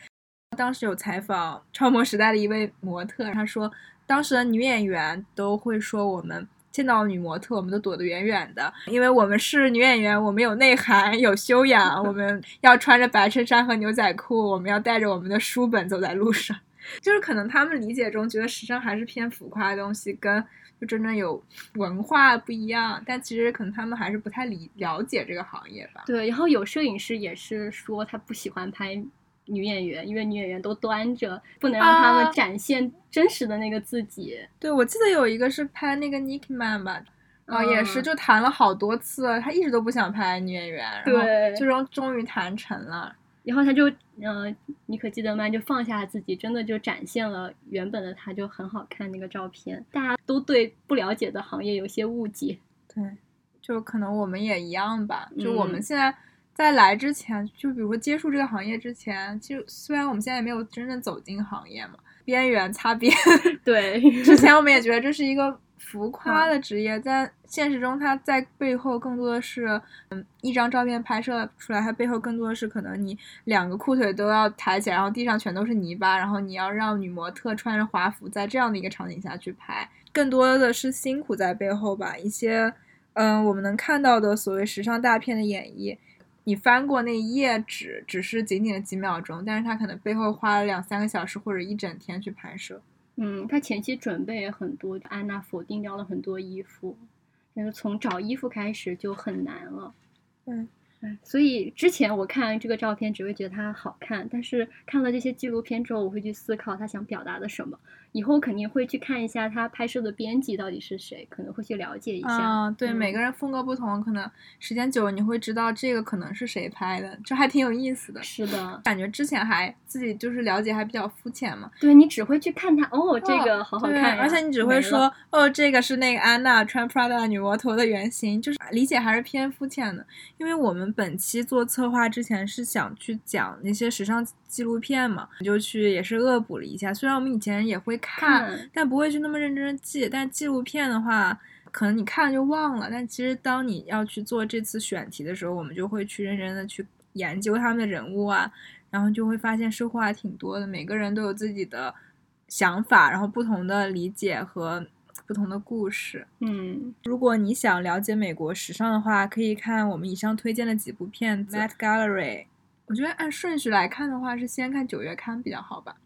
当时有采访超模时代的一位模特，他说当时的女演员都会说我们。见到女模特，我们都躲得远远的，因为我们是女演员，我们有内涵、有修养，我们要穿着白衬衫和牛仔裤，我们要带着我们的书本走在路上。就是可能他们理解中觉得时尚还是偏浮夸的东西，跟就真正有文化不一样。但其实可能他们还是不太理了解这个行业吧。对，然后有摄影师也是说他不喜欢拍女演员，因为女演员都端着，不能让他啊们展现真实的那个自己。对，我记得有一个是拍那个 Nicki Man 吧，啊、也是嗯就谈了好多次，他一直都不想拍女演员，然后最终终于谈成了。然后他就，呃，妮可基德曼就放下自己，真的就展现了原本的他就很好看那个照片。大家都对不了解的行业有些误解。对，就可能我们也一样吧。就我们嗯现在在来之前，就比如说接触这个行业之前，就虽然我们现在也没有真正走进行业嘛，边缘擦边。对，之前我们也觉得这是一个浮夸嗯的职业，在现实中，它在背后更多的是，嗯，一张照片拍摄出来，它背后更多的是可能你两个裤腿都要抬起来，然后地上全都是泥巴，然后你要让女模特穿着华服在这样的一个场景下去拍，更多的是辛苦在背后吧。一些，嗯，我们能看到的所谓时尚大片的演绎。你翻过那一页纸，只是仅仅的几秒钟，但是它可能背后花了两三个小时或者一整天去拍摄。嗯，他前期准备也很多，安娜否定掉了很多衣服，就是从找衣服开始就很难了。嗯嗯，所以之前我看这个照片只会觉得它好看，但是看了这些纪录片之后，我会去思考他想表达的什么。以后肯定会去看一下他拍摄的编辑到底是谁，可能会去了解一下。啊，对，每嗯个人风格不同，可能时间久了你会知道这个可能是谁拍的，这还挺有意思的。是的，感觉之前还自己就是了解还比较肤浅嘛，对你只会去看他，哦，这哦个好好看呀而且你只会说哦，这个是那个安娜穿 Prada 女魔头的原型，就是理解还是偏肤浅的。因为我们本期做策划之前是想去讲那些时尚纪录片嘛，就去也是恶补了一下。虽然我们以前也会看，看但不会去那么认真的记。但纪录片的话，可能你看了就忘了。但其实当你要去做这次选题的时候，我们就会去认真的去研究他们的人物啊，然后就会发现收获还挺多的。每个人都有自己的想法，然后不同的理解和不同的故事。嗯，如果你想了解美国时尚的话，可以看我们以上推荐的几部片子。Met Gallery，我觉得按顺序来看的话，是先看九月刊比较好吧。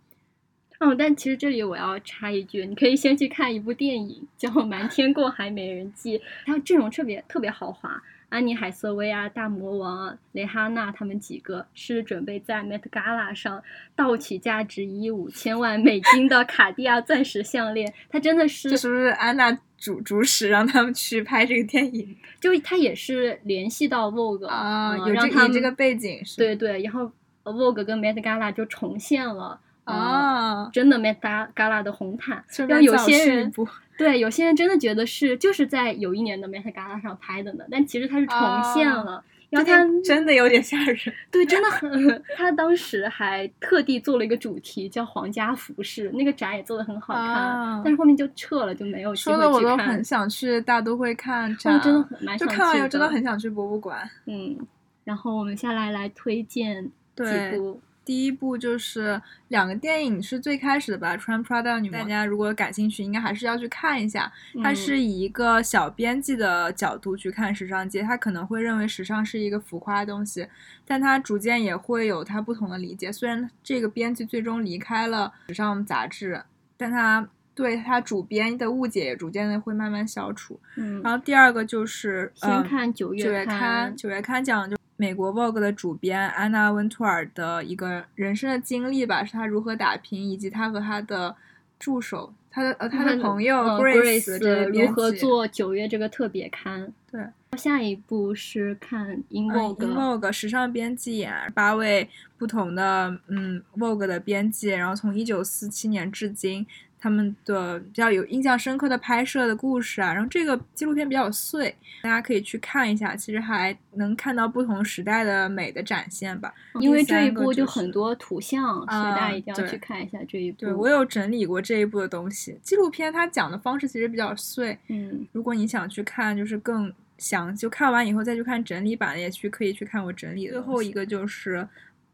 哦，但其实这里我要插一句，你可以先去看一部电影，叫《瞒天过海：美人计》，它阵容特别特别豪华，安妮海瑟薇啊、大魔王啊、蕾哈娜他们几个是准备在 Met Gala 上盗取价值一亿五千万美金的卡地亚钻石项链，它真的是这是不是安娜主主使让他们去拍这个电影 就他也是联系到 Vogue 啊？嗯有这以这个背景是对对，然后呃 Vogue 跟 Met Gala 就重现了。呃啊，真的 Met Gala 的红毯，让有些人对，有些人真的觉得是就是在有一年的 Met Gala 上拍的呢，但其实它是重现哦了。然后他真的有点吓人。对，真的很，他当时还特地做了一个主题叫皇家服饰，那个展也做的很好看，啊但是后面就撤了，就没有去说的我。都很想去大都会看展，哦，真的很蛮想就看完以后真的很想去博物馆。嗯，然后我们下来来推荐几对部。第一部就是两个电影是最开始的吧，《穿 Prada 女王》，大家如果感兴趣，应该还是要去看一下。它嗯是以一个小编辑的角度去看时尚界，他可能会认为时尚是一个浮夸的东西，但他逐渐也会有他不同的理解。虽然这个编辑最终离开了时尚杂志，但他对他主编的误解也逐渐的会慢慢消除。嗯，然后第二个就是先嗯看九九月刊，九月刊讲就美国 Vogue 的主编安娜温图尔的一个人生的经历吧，是她如何打拼，以及她和她的助手，她的呃她的 朋友呃 Grace 如何做九月这个特别刊。对，下一步是看 In 嗯 Vogue，、In Vogue 时尚编辑眼，八位不同的嗯 Vogue 的编辑，然后从一九四七年至今，他们的比较有印象深刻的拍摄的故事啊，然后这个纪录片比较碎，大家可以去看一下，其实还能看到不同时代的美的展现吧。因为这一部就很多图像，所以大家啊一定要去看一下这一部。对我有整理过这一部的东西，纪录片它讲的方式其实比较碎，嗯如果你想去看，就是更详，就看完以后再去看整理版，也去可以去看我整理的。最后一个就是，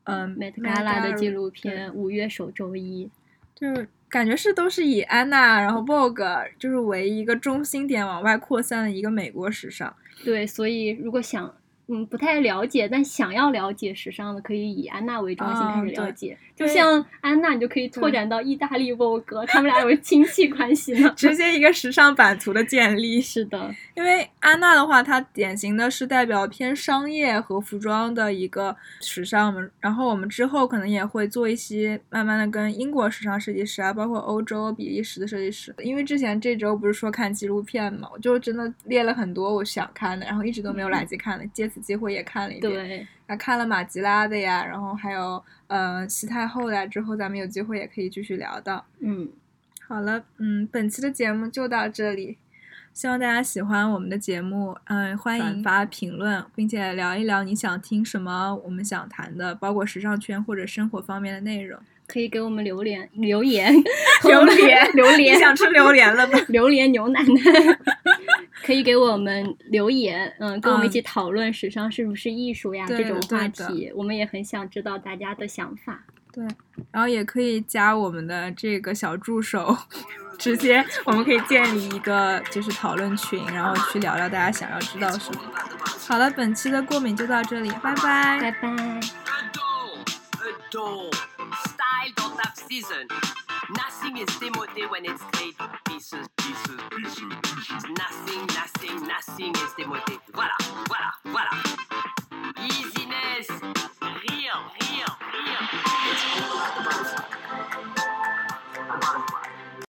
嗯 Met Met Gala 的纪录片，五月首周一。对，就感觉是都是以安娜，然后 Vogue 就是为一个中心点往外扩散的一个美国时尚。对，所以如果想嗯不太了解，但想要了解时尚的，可以以安娜为中心开始了解。就像安娜，你就可以拓展到意大利 Vogue，他们俩有亲戚关系呢。直接一个时尚版图的建立，是的，因为安娜的话，它典型的是代表偏商业和服装的一个时尚嘛。然后我们之后可能也会做一些慢慢的跟英国时尚设计师啊，包括欧洲、比利时的设计师。因为之前这周不是说看纪录片嘛，我就真的列了很多我想看的，然后一直都没有来得及看的。借此机会也看了一遍，对，啊，看了马吉拉的呀，然后还有呃西太后的呀，之后咱们有机会也可以继续聊到。嗯，好了，嗯，本期的节目就到这里，希望大家喜欢我们的节目，嗯，欢迎发评论，并且聊一聊你想听什么，我们想谈的，包括时尚圈或者生活方面的内容。可以给我们留言留言榴莲榴莲，想吃榴莲了吗？榴莲牛奶奶，可以给我们留言，嗯，跟我们一起讨论时尚是不是艺术呀对这种话题，我们也很想知道大家的想法。对，然后也可以加我们的这个小助手，直接我们可以建立一个就是讨论群，然后去聊聊大家想要知道什么。好了，本期的过敏就到这里，拜拜。拜拜。style don't have season. Nothing is demoted when it's great pieces, pieces, pieces, pieces. Nothing, nothing, nothing is demoted. Voilà, voilà, voilà. Easy.